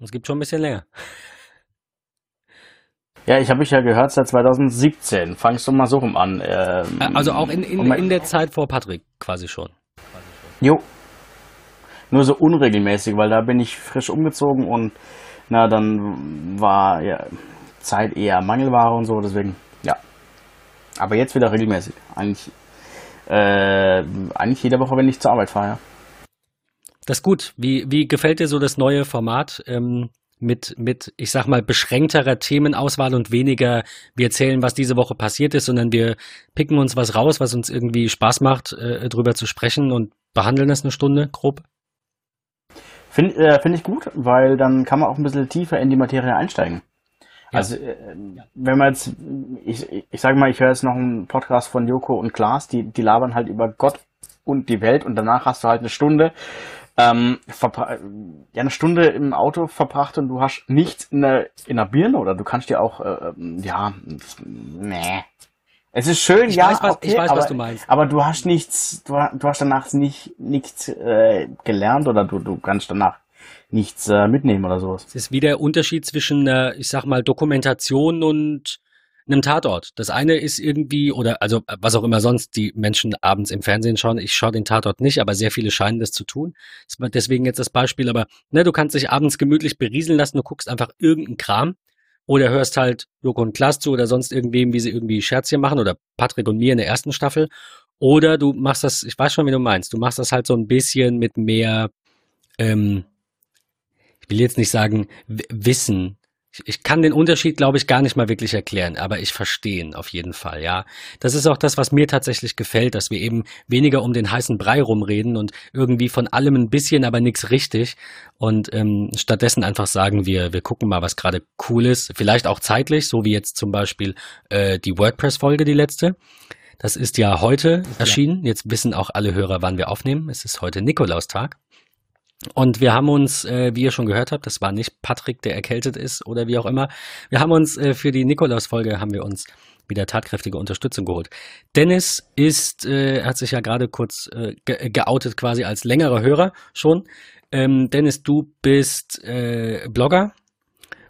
Es gibt schon ein bisschen länger. Ja, ich habe mich ja gehört seit 2017. Fangst du mal so rum an. Ähm, also auch in, in, in der Zeit vor Patrick quasi schon. Jo. Nur so unregelmäßig, weil da bin ich frisch umgezogen und na, dann war ja Zeit eher Mangelware und so, deswegen, ja. Aber jetzt wieder regelmäßig. Eigentlich, äh, eigentlich jede Woche, wenn ich zur Arbeit fahre, ja. Das ist gut. Wie, wie gefällt dir so das neue Format ähm, mit, mit, ich sag mal, beschränkterer Themenauswahl und weniger, wir erzählen, was diese Woche passiert ist, sondern wir picken uns was raus, was uns irgendwie Spaß macht, äh, drüber zu sprechen und behandeln es eine Stunde grob? Finde äh, find ich gut, weil dann kann man auch ein bisschen tiefer in die Materie einsteigen. Ja. Also, äh, wenn man jetzt, ich, ich sage mal, ich höre jetzt noch einen Podcast von Joko und Klaas, die, die labern halt über Gott und die Welt und danach hast du halt eine Stunde, ähm, ja, eine Stunde im Auto verbracht und du hast nichts in der, in der Birne oder du kannst dir auch, äh, ähm, ja, nee. Es ist schön, ich ja, weiß, was, okay, ich weiß, aber, was du meinst. Aber du hast nichts, du, du hast danach nicht nichts äh, gelernt oder du, du kannst danach nichts äh, mitnehmen oder sowas. Es ist wie der Unterschied zwischen, äh, ich sag mal, Dokumentation und einem Tatort. Das eine ist irgendwie, oder also was auch immer sonst die Menschen abends im Fernsehen schauen. Ich schaue den Tatort nicht, aber sehr viele scheinen das zu tun. Deswegen jetzt das Beispiel, aber ne, du kannst dich abends gemütlich berieseln lassen, du guckst einfach irgendeinen Kram oder hörst halt Joko und Klaas zu oder sonst irgendwem, wie sie irgendwie Scherzchen machen oder Patrick und mir in der ersten Staffel. Oder du machst das, ich weiß schon, wie du meinst, du machst das halt so ein bisschen mit mehr, ähm, ich will jetzt nicht sagen Wissen, ich kann den Unterschied, glaube ich, gar nicht mal wirklich erklären, aber ich verstehe ihn auf jeden Fall, ja. Das ist auch das, was mir tatsächlich gefällt, dass wir eben weniger um den heißen Brei rumreden und irgendwie von allem ein bisschen, aber nichts richtig. Und ähm, stattdessen einfach sagen wir, wir gucken mal, was gerade cool ist, vielleicht auch zeitlich, so wie jetzt zum Beispiel äh, die WordPress-Folge, die letzte. Das ist ja heute erschienen. Jetzt wissen auch alle Hörer, wann wir aufnehmen. Es ist heute Nikolaustag. Und wir haben uns, äh, wie ihr schon gehört habt, das war nicht Patrick, der erkältet ist oder wie auch immer. Wir haben uns äh, für die Nikolaus-Folge haben wir uns wieder tatkräftige Unterstützung geholt. Dennis ist, äh, hat sich ja gerade kurz äh, ge geoutet quasi als längerer Hörer schon. Ähm, Dennis, du bist äh, Blogger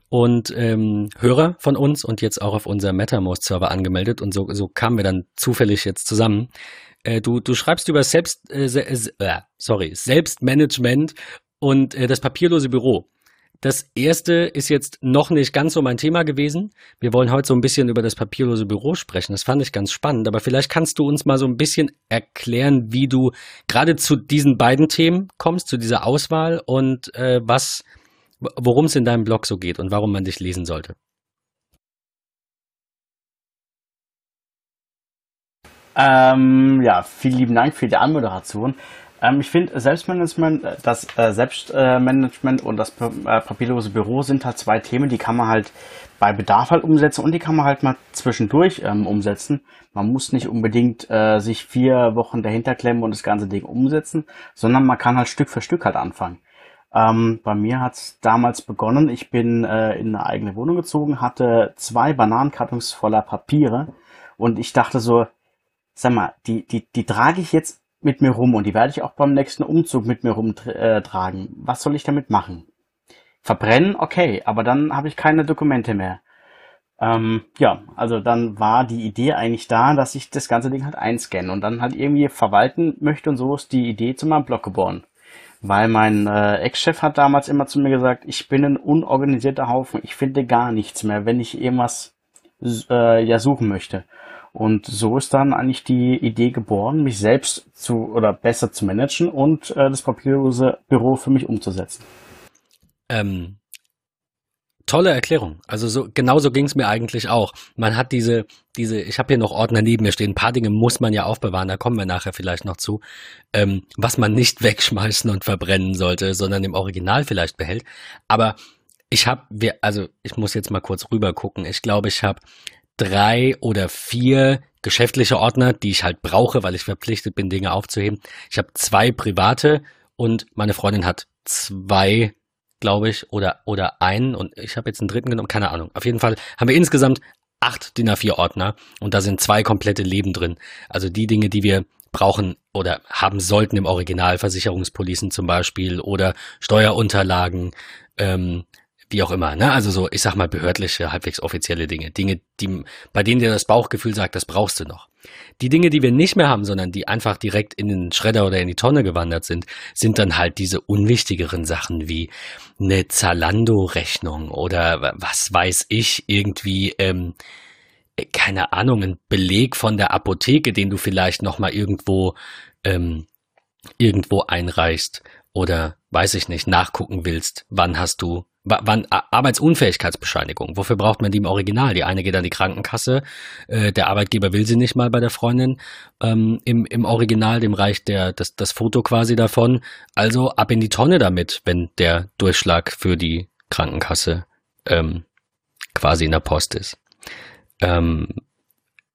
und ähm, Hörer von uns und jetzt auch auf unser MetaMost-Server angemeldet und so, so kamen wir dann zufällig jetzt zusammen. Äh, du, du schreibst über Selbst, äh, äh, sorry, Selbstmanagement und äh, das papierlose Büro. Das erste ist jetzt noch nicht ganz so mein Thema gewesen. Wir wollen heute so ein bisschen über das papierlose Büro sprechen. Das fand ich ganz spannend. Aber vielleicht kannst du uns mal so ein bisschen erklären, wie du gerade zu diesen beiden Themen kommst, zu dieser Auswahl und äh, was, worum es in deinem Blog so geht und warum man dich lesen sollte. Ähm, ja, vielen lieben Dank für die Anmoderation. Ähm, ich finde, Selbstmanagement, äh, das äh, Selbstmanagement und das äh, papierlose Büro sind halt zwei Themen, die kann man halt bei Bedarf halt umsetzen und die kann man halt mal zwischendurch ähm, umsetzen. Man muss nicht unbedingt äh, sich vier Wochen dahinter klemmen und das ganze Ding umsetzen, sondern man kann halt Stück für Stück halt anfangen. Ähm, bei mir hat es damals begonnen, ich bin äh, in eine eigene Wohnung gezogen, hatte zwei Bananenkartons voller Papiere und ich dachte so, sag mal, die, die, die trage ich jetzt mit mir rum und die werde ich auch beim nächsten Umzug mit mir rumtragen. Äh, Was soll ich damit machen? Verbrennen, okay, aber dann habe ich keine Dokumente mehr. Ähm, ja, also dann war die Idee eigentlich da, dass ich das ganze Ding halt einscanne und dann halt irgendwie verwalten möchte und so ist die Idee zu meinem Blog geboren. Weil mein äh, Ex-Chef hat damals immer zu mir gesagt, ich bin ein unorganisierter Haufen, ich finde gar nichts mehr, wenn ich irgendwas äh, ja suchen möchte. Und so ist dann eigentlich die Idee geboren, mich selbst zu oder besser zu managen und äh, das papierlose Büro für mich umzusetzen. Ähm, tolle Erklärung. Also so genauso ging es mir eigentlich auch. Man hat diese diese ich habe hier noch Ordner neben mir stehen. Ein paar Dinge muss man ja aufbewahren. Da kommen wir nachher vielleicht noch zu, ähm, was man nicht wegschmeißen und verbrennen sollte, sondern im Original vielleicht behält. Aber ich habe also ich muss jetzt mal kurz rüber gucken. Ich glaube, ich habe drei oder vier geschäftliche Ordner, die ich halt brauche, weil ich verpflichtet bin, Dinge aufzuheben. Ich habe zwei private und meine Freundin hat zwei, glaube ich, oder, oder einen und ich habe jetzt einen dritten genommen, keine Ahnung. Auf jeden Fall haben wir insgesamt acht DIN A4 Ordner und da sind zwei komplette Leben drin. Also die Dinge, die wir brauchen oder haben sollten im Original, Versicherungspolicen zum Beispiel oder Steuerunterlagen, ähm, wie auch immer, ne? Also so, ich sag mal, behördliche, halbwegs offizielle Dinge. Dinge, die, bei denen dir das Bauchgefühl sagt, das brauchst du noch. Die Dinge, die wir nicht mehr haben, sondern die einfach direkt in den Schredder oder in die Tonne gewandert sind, sind dann halt diese unwichtigeren Sachen wie eine Zalando-Rechnung oder was weiß ich, irgendwie, ähm, keine Ahnung, ein Beleg von der Apotheke, den du vielleicht nochmal irgendwo, ähm, irgendwo einreichst oder weiß ich nicht, nachgucken willst, wann hast du wann Arbeitsunfähigkeitsbescheinigung, wofür braucht man die im Original? Die eine geht an die Krankenkasse, äh, der Arbeitgeber will sie nicht mal bei der Freundin ähm, im, im Original, dem reicht der, das, das Foto quasi davon. Also ab in die Tonne damit, wenn der Durchschlag für die Krankenkasse ähm, quasi in der Post ist. Ähm,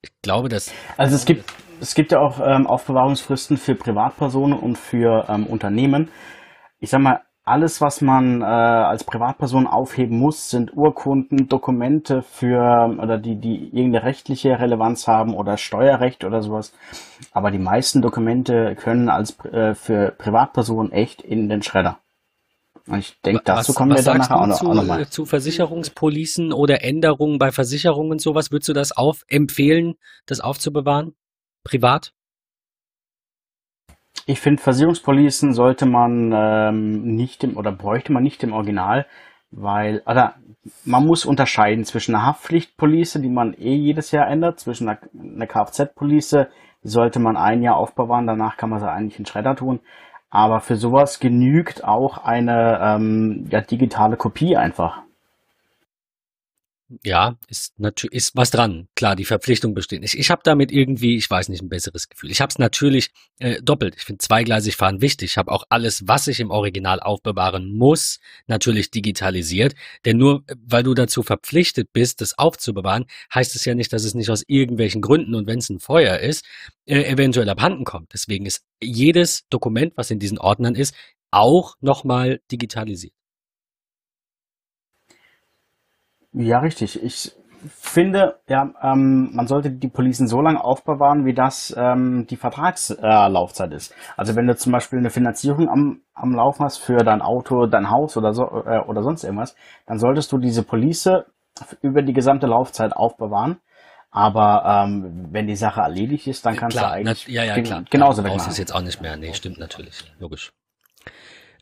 ich glaube, dass. Also es gibt, es gibt ja auch ähm, Aufbewahrungsfristen für Privatpersonen und für ähm, Unternehmen. Ich sag mal, alles, was man äh, als Privatperson aufheben muss, sind Urkunden, Dokumente für oder die, die irgendeine rechtliche Relevanz haben oder Steuerrecht oder sowas. Aber die meisten Dokumente können als äh, für Privatpersonen echt in den Schredder. Und ich denke, dazu was, kommen was wir dann nachher auch noch, zu, auch noch mal. Zu Versicherungspolicen oder Änderungen bei Versicherungen und sowas, würdest du das auf empfehlen, das aufzubewahren? Privat? Ich finde, Versicherungspolicen sollte man ähm, nicht im, oder bräuchte man nicht im Original, weil, oder man muss unterscheiden zwischen einer Haftpflichtpolice, die man eh jedes Jahr ändert, zwischen einer, einer Kfz-Police, die sollte man ein Jahr aufbewahren, danach kann man sie eigentlich in Schredder tun. Aber für sowas genügt auch eine ähm, ja, digitale Kopie einfach. Ja, ist natürlich ist was dran. Klar, die Verpflichtung besteht nicht. Ich habe damit irgendwie, ich weiß nicht, ein besseres Gefühl. Ich habe es natürlich äh, doppelt. Ich finde zweigleisig fahren wichtig. Ich habe auch alles, was ich im Original aufbewahren muss, natürlich digitalisiert. Denn nur weil du dazu verpflichtet bist, das aufzubewahren, heißt es ja nicht, dass es nicht aus irgendwelchen Gründen und wenn es ein Feuer ist, äh, eventuell abhanden kommt. Deswegen ist jedes Dokument, was in diesen Ordnern ist, auch nochmal digitalisiert. Ja, richtig. Ich finde, ja, ähm, man sollte die Policen so lange aufbewahren, wie das ähm, die Vertragslaufzeit äh, ist. Also wenn du zum Beispiel eine Finanzierung am, am Laufen hast für dein Auto, dein Haus oder so äh, oder sonst irgendwas, dann solltest du diese Police über die gesamte Laufzeit aufbewahren. Aber ähm, wenn die Sache erledigt ist, dann kannst klar, du eigentlich ja, ja, klar, genauso klar, wegmachen. ist jetzt auch nicht mehr. Nee, stimmt natürlich, logisch.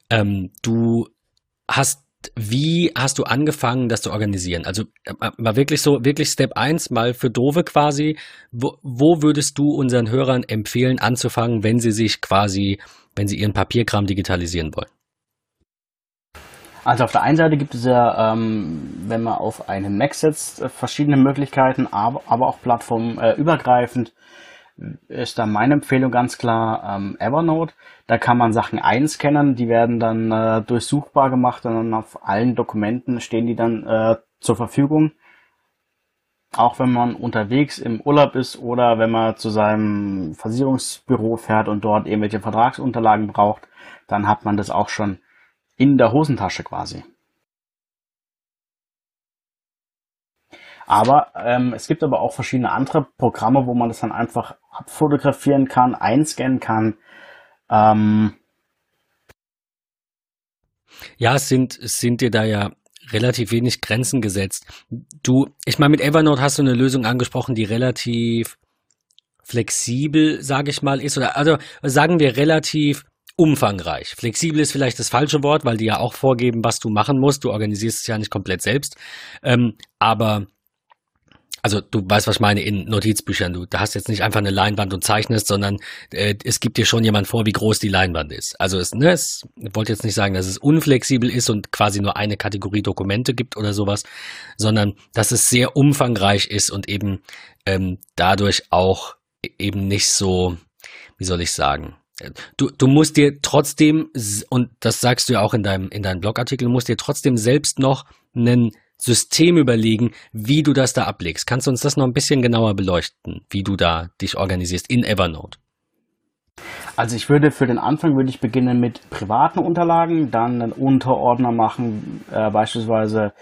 Ähm, du hast wie hast du angefangen, das zu organisieren? Also äh, mal wirklich so, wirklich Step 1, mal für Dove quasi. Wo, wo würdest du unseren Hörern empfehlen, anzufangen, wenn sie sich quasi, wenn sie ihren Papierkram digitalisieren wollen? Also auf der einen Seite gibt es ja, ähm, wenn man auf einen Mac setzt, äh, verschiedene Möglichkeiten, aber, aber auch plattformübergreifend. Äh, ist da meine Empfehlung ganz klar ähm, Evernote. Da kann man Sachen einscannen, die werden dann äh, durchsuchbar gemacht und dann auf allen Dokumenten stehen die dann äh, zur Verfügung. Auch wenn man unterwegs im Urlaub ist oder wenn man zu seinem Versicherungsbüro fährt und dort irgendwelche Vertragsunterlagen braucht, dann hat man das auch schon in der Hosentasche quasi. Aber ähm, es gibt aber auch verschiedene andere Programme, wo man das dann einfach abfotografieren kann, einscannen kann. Ähm ja, es sind, sind dir da ja relativ wenig Grenzen gesetzt. Du, ich meine, mit Evernote hast du eine Lösung angesprochen, die relativ flexibel, sage ich mal, ist. Oder also sagen wir relativ umfangreich. Flexibel ist vielleicht das falsche Wort, weil die ja auch vorgeben, was du machen musst. Du organisierst es ja nicht komplett selbst. Ähm, aber also du weißt, was ich meine, in Notizbüchern. Du, da hast jetzt nicht einfach eine Leinwand und zeichnest, sondern äh, es gibt dir schon jemand vor, wie groß die Leinwand ist. Also es, ne, es ich wollte jetzt nicht sagen, dass es unflexibel ist und quasi nur eine Kategorie Dokumente gibt oder sowas, sondern dass es sehr umfangreich ist und eben ähm, dadurch auch eben nicht so, wie soll ich sagen, Du, du musst dir trotzdem, und das sagst du ja auch in deinem, in deinem Blogartikel, musst dir trotzdem selbst noch einen System überlegen, wie du das da ablegst. Kannst du uns das noch ein bisschen genauer beleuchten, wie du da dich organisierst in Evernote? Also ich würde für den Anfang würde ich beginnen mit privaten Unterlagen, dann einen Unterordner machen, äh, beispielsweise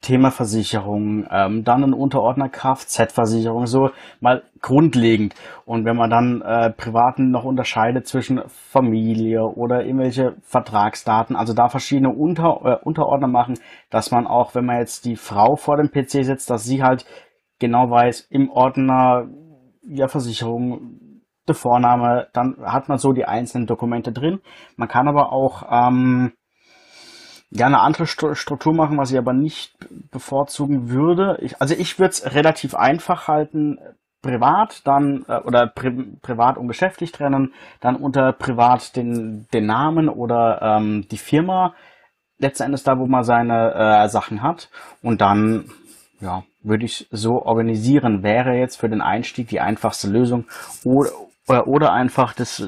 Thema Versicherung, ähm, dann ein Unterordner Kfz-Versicherung, so mal grundlegend. Und wenn man dann äh, Privaten noch unterscheidet zwischen Familie oder irgendwelche Vertragsdaten, also da verschiedene Unter, äh, Unterordner machen, dass man auch, wenn man jetzt die Frau vor dem PC sitzt, dass sie halt genau weiß, im Ordner ja Versicherung, der Vorname, dann hat man so die einzelnen Dokumente drin. Man kann aber auch ähm, ja eine andere Struktur machen, was ich aber nicht bevorzugen würde. Ich, also ich würde es relativ einfach halten, privat dann äh, oder pri privat und geschäftlich trennen, dann unter privat den, den Namen oder ähm, die Firma, letzten Endes da, wo man seine äh, Sachen hat und dann ja, würde ich so organisieren, wäre jetzt für den Einstieg die einfachste Lösung oder, oder einfach das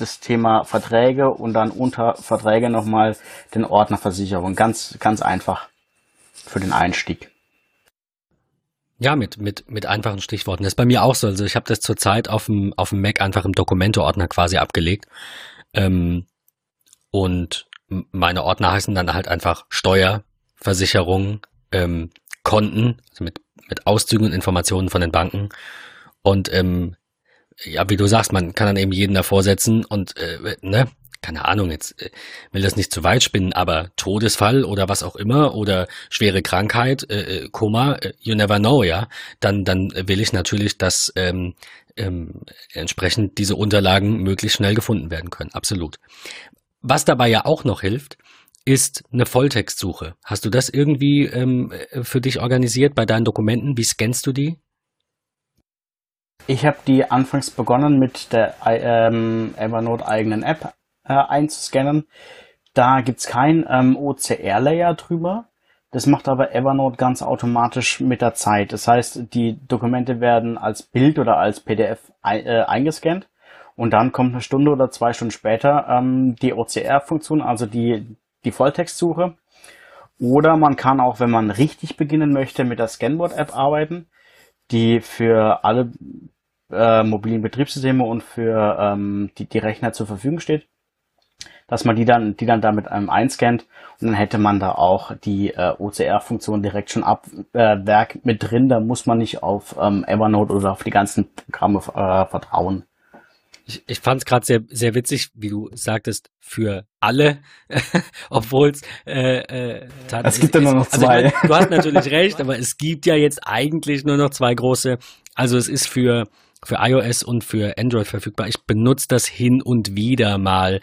das Thema Verträge und dann unter Verträge nochmal den Ordner Versicherung. Ganz, ganz einfach für den Einstieg. Ja, mit, mit, mit einfachen Stichworten. Das ist bei mir auch so. Also ich habe das zurzeit auf dem, auf dem Mac einfach im Dokumente-Ordner quasi abgelegt. Ähm, und meine Ordner heißen dann halt einfach Steuer, Versicherung, ähm, Konten, also mit, mit Auszügen und Informationen von den Banken. Und ähm, ja, wie du sagst, man kann dann eben jeden davor setzen und, äh, ne, keine Ahnung, jetzt äh, will das nicht zu weit spinnen, aber Todesfall oder was auch immer oder schwere Krankheit, äh, äh Koma, äh, you never know, ja, dann, dann will ich natürlich, dass ähm, ähm, entsprechend diese Unterlagen möglichst schnell gefunden werden können. Absolut. Was dabei ja auch noch hilft, ist eine Volltextsuche. Hast du das irgendwie ähm, für dich organisiert bei deinen Dokumenten? Wie scannst du die? Ich habe die anfangs begonnen mit der ähm, Evernote eigenen App äh, einzuscannen. Da gibt's kein ähm, OCR-Layer drüber. Das macht aber Evernote ganz automatisch mit der Zeit. Das heißt, die Dokumente werden als Bild oder als PDF ein, äh, eingescannt und dann kommt eine Stunde oder zwei Stunden später ähm, die OCR-Funktion, also die, die Volltextsuche. Oder man kann auch, wenn man richtig beginnen möchte, mit der Scanboard-App arbeiten die für alle äh, mobilen Betriebssysteme und für ähm, die, die Rechner zur Verfügung steht, dass man die dann, die dann damit einem einscannt und dann hätte man da auch die äh, OCR-Funktion direkt schon ab äh, Werk mit drin. Da muss man nicht auf ähm, Evernote oder auf die ganzen Programme äh, vertrauen. Ich, ich fand es gerade sehr, sehr witzig, wie du sagtest, für alle, obwohl äh, äh, es gibt ja nur noch zwei. Also, du hast natürlich recht, aber es gibt ja jetzt eigentlich nur noch zwei große. Also es ist für für iOS und für Android verfügbar. Ich benutze das hin und wieder mal.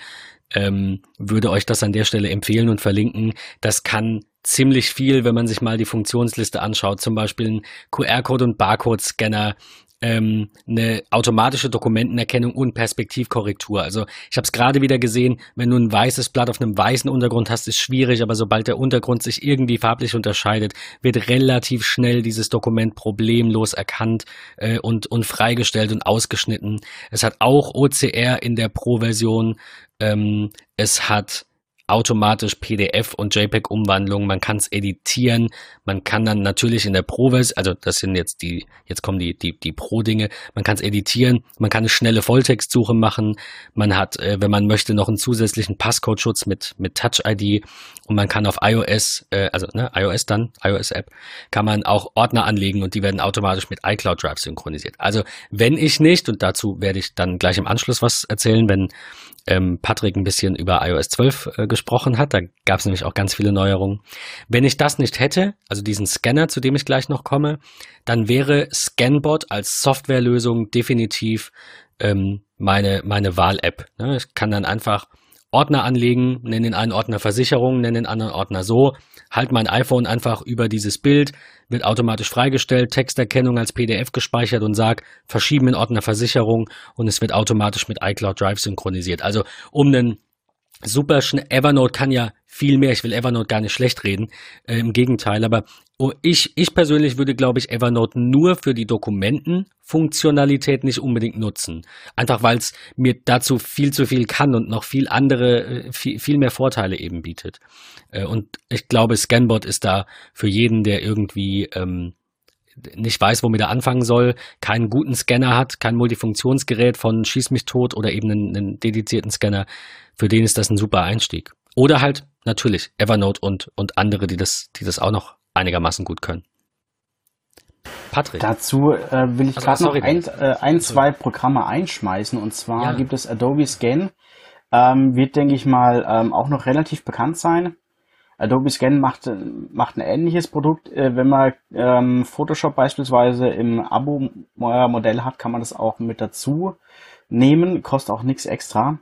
Ähm, würde euch das an der Stelle empfehlen und verlinken. Das kann ziemlich viel, wenn man sich mal die Funktionsliste anschaut, zum Beispiel ein QR-Code und Barcode-Scanner ähm, eine automatische Dokumentenerkennung und Perspektivkorrektur. Also ich habe es gerade wieder gesehen, wenn du ein weißes Blatt auf einem weißen Untergrund hast, ist schwierig, aber sobald der Untergrund sich irgendwie farblich unterscheidet, wird relativ schnell dieses Dokument problemlos erkannt äh, und, und freigestellt und ausgeschnitten. Es hat auch OCR in der Pro-Version. Ähm, es hat automatisch PDF und JPEG-Umwandlung. Man kann es editieren. Man kann dann natürlich in der Pro-Version, also das sind jetzt die, jetzt kommen die, die, die Pro-Dinge. Man kann es editieren. Man kann eine schnelle Volltextsuche machen. Man hat, äh, wenn man möchte, noch einen zusätzlichen Passcode-Schutz mit, mit Touch-ID. Und man kann auf iOS, äh, also ne, iOS dann, iOS-App, kann man auch Ordner anlegen und die werden automatisch mit iCloud Drive synchronisiert. Also wenn ich nicht, und dazu werde ich dann gleich im Anschluss was erzählen, wenn ähm, Patrick ein bisschen über iOS 12 äh, gesprochen hat. Da gab es nämlich auch ganz viele Neuerungen. Wenn ich das nicht hätte, also diesen Scanner, zu dem ich gleich noch komme, dann wäre Scanbot als Softwarelösung definitiv ähm, meine, meine Wahl-App. Ne? Ich kann dann einfach Ordner anlegen, nenne den einen Ordner Versicherung, nenne den anderen Ordner so, halt mein iPhone einfach über dieses Bild, wird automatisch freigestellt, Texterkennung als PDF gespeichert und sag, verschieben in Ordner Versicherung und es wird automatisch mit iCloud Drive synchronisiert. Also um einen super schnell, Evernote kann ja viel mehr, ich will Evernote gar nicht schlecht reden, äh, im Gegenteil, aber oh, ich, ich persönlich würde, glaube ich, Evernote nur für die Dokumentenfunktionalität nicht unbedingt nutzen. Einfach weil es mir dazu viel zu viel kann und noch viel andere, äh, viel, viel mehr Vorteile eben bietet. Äh, und ich glaube, Scanbot ist da für jeden, der irgendwie ähm, nicht weiß, womit er anfangen soll, keinen guten Scanner hat, kein Multifunktionsgerät von Schieß mich tot oder eben einen, einen dedizierten Scanner, für den ist das ein super Einstieg. Oder halt natürlich Evernote und, und andere, die das, die das auch noch einigermaßen gut können. Patrick. Dazu äh, will ich also, gerade noch ein, äh, ein, zwei Programme einschmeißen. Und zwar ja. gibt es Adobe Scan. Ähm, wird, denke ich mal, ähm, auch noch relativ bekannt sein. Adobe Scan macht, macht ein ähnliches Produkt. Äh, wenn man ähm, Photoshop beispielsweise im Abo-Modell hat, kann man das auch mit dazu nehmen. Kostet auch nichts extra.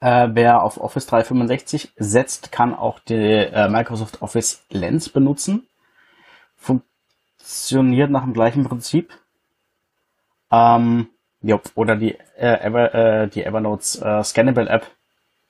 Äh, wer auf Office 365 setzt, kann auch die äh, Microsoft Office Lens benutzen. Funktioniert nach dem gleichen Prinzip. Ähm, jo, oder die, äh, Ever, äh, die Evernote äh, Scannable App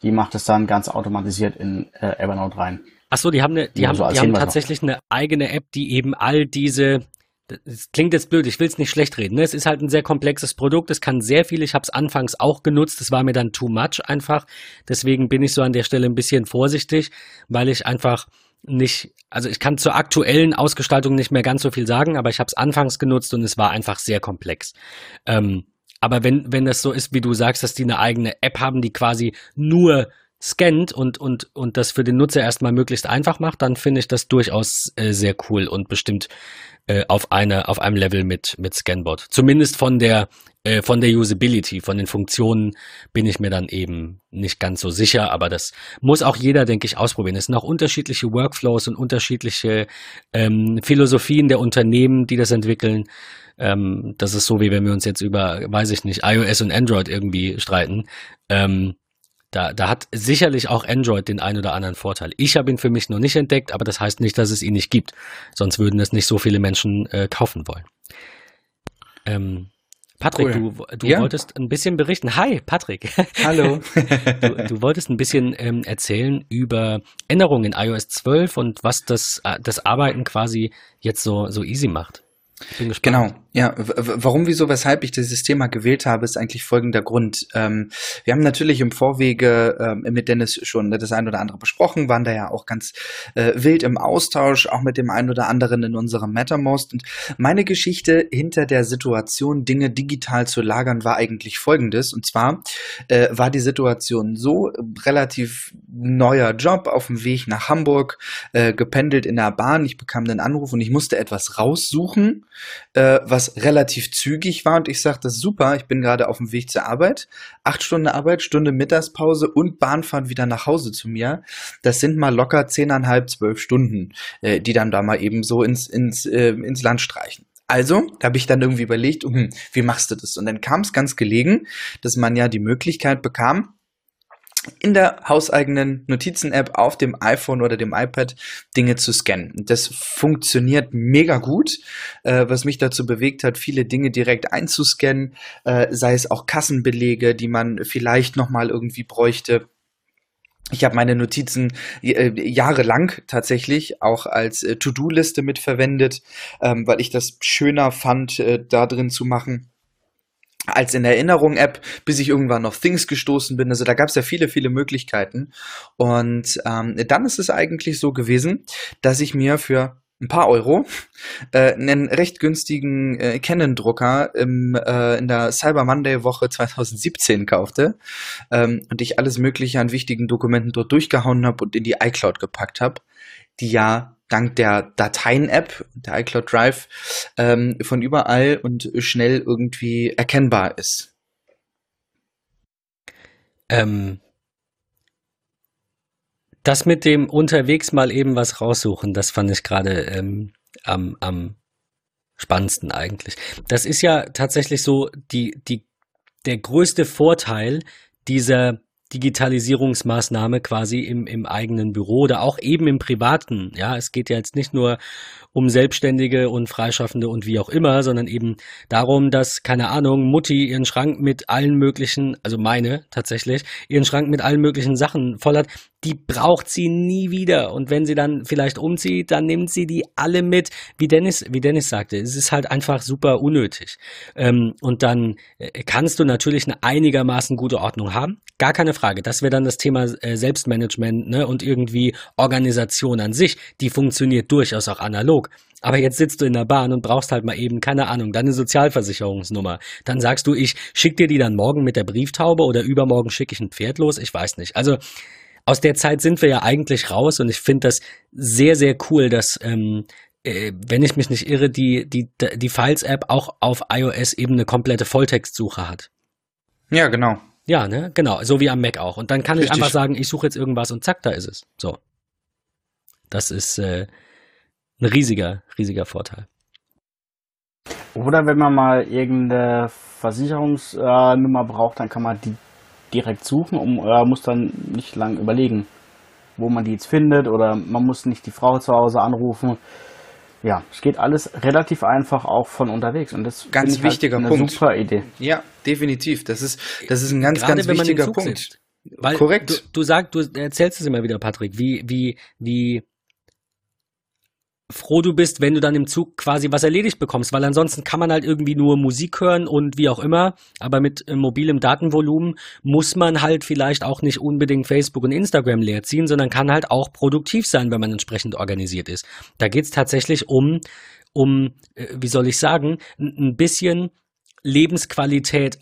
die macht es dann ganz automatisiert in äh, Evernote rein. Ach so, die haben eine, die ja, haben, so die haben tatsächlich noch. eine eigene App, die eben all diese das klingt jetzt blöd, ich will es nicht schlecht reden. Ne? Es ist halt ein sehr komplexes Produkt, es kann sehr viel. Ich habe es anfangs auch genutzt, es war mir dann too much einfach. Deswegen bin ich so an der Stelle ein bisschen vorsichtig, weil ich einfach nicht, also ich kann zur aktuellen Ausgestaltung nicht mehr ganz so viel sagen, aber ich habe es anfangs genutzt und es war einfach sehr komplex. Ähm, aber wenn, wenn das so ist, wie du sagst, dass die eine eigene App haben, die quasi nur scannt und, und, und das für den Nutzer erstmal möglichst einfach macht, dann finde ich das durchaus äh, sehr cool und bestimmt äh, auf, eine, auf einem Level mit, mit Scanbot. Zumindest von der, äh, von der Usability, von den Funktionen bin ich mir dann eben nicht ganz so sicher, aber das muss auch jeder, denke ich, ausprobieren. Es sind auch unterschiedliche Workflows und unterschiedliche ähm, Philosophien der Unternehmen, die das entwickeln. Ähm, das ist so, wie wenn wir uns jetzt über, weiß ich nicht, iOS und Android irgendwie streiten. Ähm, da, da hat sicherlich auch Android den ein oder anderen Vorteil. Ich habe ihn für mich noch nicht entdeckt, aber das heißt nicht, dass es ihn nicht gibt. Sonst würden es nicht so viele Menschen äh, kaufen wollen. Ähm, Patrick, cool. du, du ja. wolltest ein bisschen berichten. Hi, Patrick. Hallo. du, du, wolltest ein bisschen ähm, erzählen über Änderungen in iOS 12 und was das, äh, das Arbeiten quasi jetzt so, so easy macht. Bin gespannt. Genau, ja. Warum, wieso, weshalb ich dieses Thema gewählt habe, ist eigentlich folgender Grund. Ähm, wir haben natürlich im Vorwege ähm, mit Dennis schon das ein oder andere besprochen, waren da ja auch ganz äh, wild im Austausch, auch mit dem einen oder anderen in unserem Mattermost. Und meine Geschichte hinter der Situation, Dinge digital zu lagern, war eigentlich folgendes. Und zwar äh, war die Situation so, relativ neuer Job auf dem Weg nach Hamburg, äh, gependelt in der Bahn. Ich bekam einen Anruf und ich musste etwas raussuchen äh, relativ zügig war. Und ich sagte, super, ich bin gerade auf dem Weg zur Arbeit. Acht Stunden Arbeit, Stunde Mittagspause und Bahnfahrt wieder nach Hause zu mir. Das sind mal locker zehneinhalb, zwölf Stunden, äh, die dann da mal eben so ins, ins, äh, ins Land streichen. Also habe ich dann irgendwie überlegt, hm, wie machst du das? Und dann kam es ganz gelegen, dass man ja die Möglichkeit bekam, in der hauseigenen Notizen-App auf dem iPhone oder dem iPad Dinge zu scannen. Das funktioniert mega gut, äh, was mich dazu bewegt hat, viele Dinge direkt einzuscannen, äh, sei es auch Kassenbelege, die man vielleicht nochmal irgendwie bräuchte. Ich habe meine Notizen äh, jahrelang tatsächlich auch als äh, To-Do-Liste mitverwendet, ähm, weil ich das schöner fand, äh, da drin zu machen als in der Erinnerung-App, bis ich irgendwann auf Things gestoßen bin. Also da gab es ja viele, viele Möglichkeiten. Und ähm, dann ist es eigentlich so gewesen, dass ich mir für ein paar Euro äh, einen recht günstigen äh, Canon-Drucker im, äh, in der Cyber Monday-Woche 2017 kaufte ähm, und ich alles Mögliche an wichtigen Dokumenten dort durchgehauen habe und in die iCloud gepackt habe, die ja dank der Dateien-App, der iCloud Drive, ähm, von überall und schnell irgendwie erkennbar ist. Ähm, das mit dem unterwegs mal eben was raussuchen, das fand ich gerade ähm, am, am spannendsten eigentlich. Das ist ja tatsächlich so die, die, der größte Vorteil dieser Digitalisierungsmaßnahme quasi im, im eigenen Büro oder auch eben im privaten. Ja, es geht ja jetzt nicht nur um Selbstständige und Freischaffende und wie auch immer, sondern eben darum, dass, keine Ahnung, Mutti ihren Schrank mit allen möglichen, also meine tatsächlich, ihren Schrank mit allen möglichen Sachen voll hat, die braucht sie nie wieder. Und wenn sie dann vielleicht umzieht, dann nimmt sie die alle mit. Wie Dennis, wie Dennis sagte, es ist halt einfach super unnötig. Ähm, und dann äh, kannst du natürlich eine einigermaßen gute Ordnung haben. Gar keine Frage. Das wäre dann das Thema äh, Selbstmanagement ne? und irgendwie Organisation an sich. Die funktioniert durchaus auch analog. Aber jetzt sitzt du in der Bahn und brauchst halt mal eben, keine Ahnung, deine Sozialversicherungsnummer. Dann sagst du, ich schick dir die dann morgen mit der Brieftaube oder übermorgen schicke ich ein Pferd los. Ich weiß nicht. Also aus der Zeit sind wir ja eigentlich raus und ich finde das sehr, sehr cool, dass, ähm, äh, wenn ich mich nicht irre, die, die, die Files-App auch auf iOS eben eine komplette Volltextsuche hat. Ja, genau. Ja, ne, genau, so wie am Mac auch. Und dann kann Richtig. ich einfach sagen, ich suche jetzt irgendwas und zack, da ist es. So. Das ist äh, ein riesiger, riesiger Vorteil. Oder wenn man mal irgendeine Versicherungsnummer braucht, dann kann man die direkt suchen und äh, muss dann nicht lang überlegen, wo man die jetzt findet oder man muss nicht die Frau zu Hause anrufen. Ja, es geht alles relativ einfach auch von unterwegs und das ganz ich halt wichtiger halt eine Punkt. Super Idee. Ja, definitiv. Das ist das ist ein ganz Gerade ganz wichtiger Punkt. Sitzt. Weil Korrekt. Du, du sagst, du erzählst es immer wieder, Patrick, wie wie wie froh du bist, wenn du dann im Zug quasi was erledigt bekommst, weil ansonsten kann man halt irgendwie nur Musik hören und wie auch immer, aber mit äh, mobilem Datenvolumen muss man halt vielleicht auch nicht unbedingt Facebook und Instagram leerziehen, sondern kann halt auch produktiv sein, wenn man entsprechend organisiert ist. Da geht's tatsächlich um, um, äh, wie soll ich sagen, ein bisschen Lebensqualität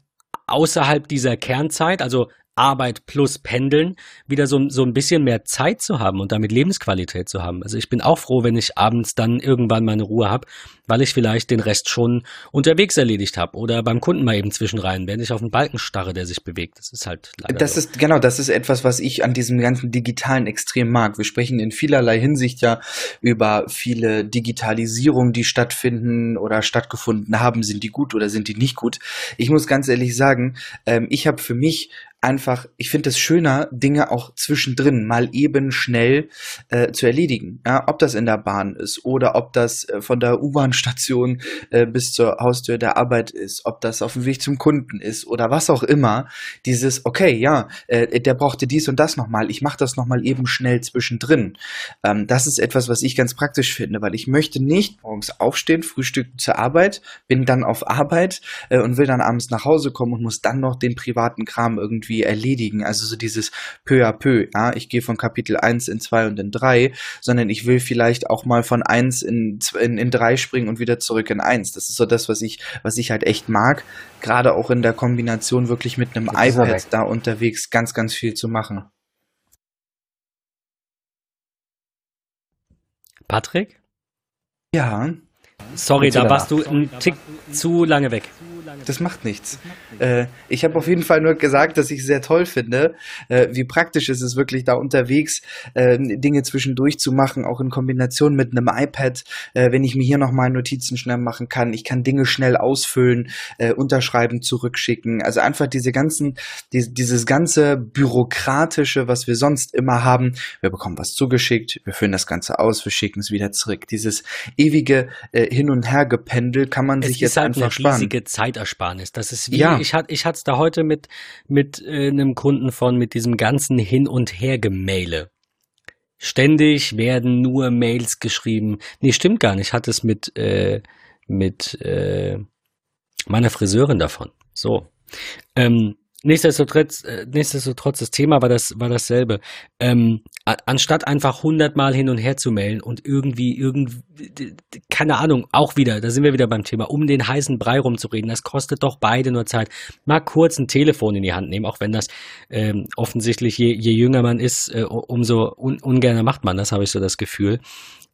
außerhalb dieser Kernzeit, also Arbeit plus Pendeln wieder so, so ein bisschen mehr Zeit zu haben und damit Lebensqualität zu haben. Also ich bin auch froh, wenn ich abends dann irgendwann meine Ruhe habe, weil ich vielleicht den Rest schon unterwegs erledigt habe oder beim Kunden mal eben zwischenrein, wenn ich auf einen Balken starre, der sich bewegt. Das ist halt leider Das so. ist, genau, das ist etwas, was ich an diesem ganzen Digitalen extrem mag. Wir sprechen in vielerlei Hinsicht ja über viele Digitalisierungen, die stattfinden oder stattgefunden haben. Sind die gut oder sind die nicht gut? Ich muss ganz ehrlich sagen, ähm, ich habe für mich einfach, ich finde es schöner, Dinge auch zwischendrin mal eben schnell äh, zu erledigen. Ja, ob das in der Bahn ist oder ob das äh, von der U-Bahn-Station äh, bis zur Haustür der Arbeit ist, ob das auf dem Weg zum Kunden ist oder was auch immer. Dieses, okay, ja, äh, der brauchte dies und das nochmal, ich mache das nochmal eben schnell zwischendrin. Ähm, das ist etwas, was ich ganz praktisch finde, weil ich möchte nicht morgens aufstehen, frühstücken zur Arbeit, bin dann auf Arbeit äh, und will dann abends nach Hause kommen und muss dann noch den privaten Kram irgendwie irgendwie erledigen. Also so dieses peu à peu. Ja, ich gehe von Kapitel 1 in 2 und in 3, sondern ich will vielleicht auch mal von 1 in, in, in 3 springen und wieder zurück in 1. Das ist so das, was ich, was ich halt echt mag. Gerade auch in der Kombination wirklich mit einem iPad da unterwegs ganz, ganz viel zu machen. Patrick? Ja. Sorry, da warst du einen Tick zu lange weg. Das macht nichts. Äh, ich habe auf jeden Fall nur gesagt, dass ich es sehr toll finde, äh, wie praktisch ist es wirklich da unterwegs, äh, Dinge zwischendurch zu machen, auch in Kombination mit einem iPad, äh, wenn ich mir hier nochmal Notizen schnell machen kann. Ich kann Dinge schnell ausfüllen, äh, unterschreiben, zurückschicken. Also einfach diese ganzen, die, dieses ganze bürokratische, was wir sonst immer haben. Wir bekommen was zugeschickt, wir füllen das Ganze aus, wir schicken es wieder zurück. Dieses ewige äh, Hin- und Hergependel kann man es sich jetzt halt einfach sparen. Zeitersparnis. Das ist wie, ja. ich hatte ich hatte es da heute mit, mit äh, einem Kunden von, mit diesem ganzen Hin- und Hergemähle. Ständig werden nur Mails geschrieben. Nee, stimmt gar nicht. Ich hatte es mit, äh, mit äh, meiner Friseurin davon. So. Ähm, Nichtsdestotrotz, äh, nichtsdestotrotz, das Thema war das war dasselbe. Ähm, anstatt einfach hundertmal hin und her zu mailen und irgendwie, irgendwie, keine Ahnung, auch wieder, da sind wir wieder beim Thema, um den heißen Brei rumzureden, das kostet doch beide nur Zeit. Mal kurz ein Telefon in die Hand nehmen, auch wenn das ähm, offensichtlich, je, je jünger man ist, äh, umso un, ungerner macht man das, habe ich so das Gefühl.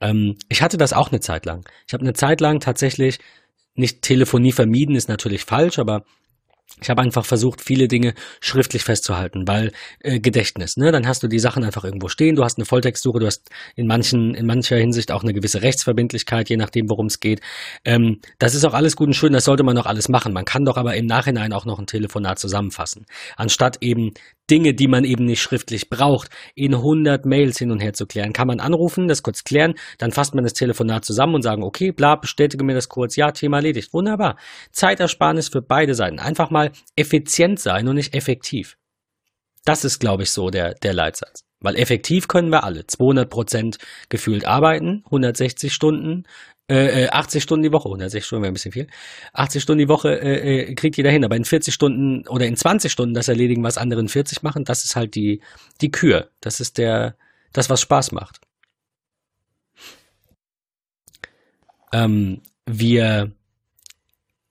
Ähm, ich hatte das auch eine Zeit lang. Ich habe eine Zeit lang tatsächlich nicht Telefonie vermieden, ist natürlich falsch, aber ich habe einfach versucht, viele Dinge schriftlich festzuhalten, weil äh, Gedächtnis, ne? Dann hast du die Sachen einfach irgendwo stehen, du hast eine Volltextsuche, du hast in manchen, in mancher Hinsicht auch eine gewisse Rechtsverbindlichkeit, je nachdem, worum es geht. Ähm, das ist auch alles gut und schön, das sollte man doch alles machen. Man kann doch aber im Nachhinein auch noch ein Telefonat zusammenfassen, anstatt eben Dinge, die man eben nicht schriftlich braucht, in 100 Mails hin und her zu klären. Kann man anrufen, das kurz klären, dann fasst man das Telefonat zusammen und sagen, okay, bla, bestätige mir das kurz, ja, Thema erledigt. Wunderbar. Zeitersparnis für beide Seiten. Einfach mal effizient sein und nicht effektiv. Das ist, glaube ich, so der, der Leitsatz. Weil effektiv können wir alle 200 Prozent gefühlt arbeiten, 160 Stunden, äh, 80 äh, Stunden die Woche, 160 Stunden wäre ein bisschen viel, 80 Stunden die Woche äh, äh, kriegt jeder hin, aber in 40 Stunden oder in 20 Stunden das erledigen, was andere in 40 machen, das ist halt die, die Kür. Das ist der, das, was Spaß macht. Ähm, wir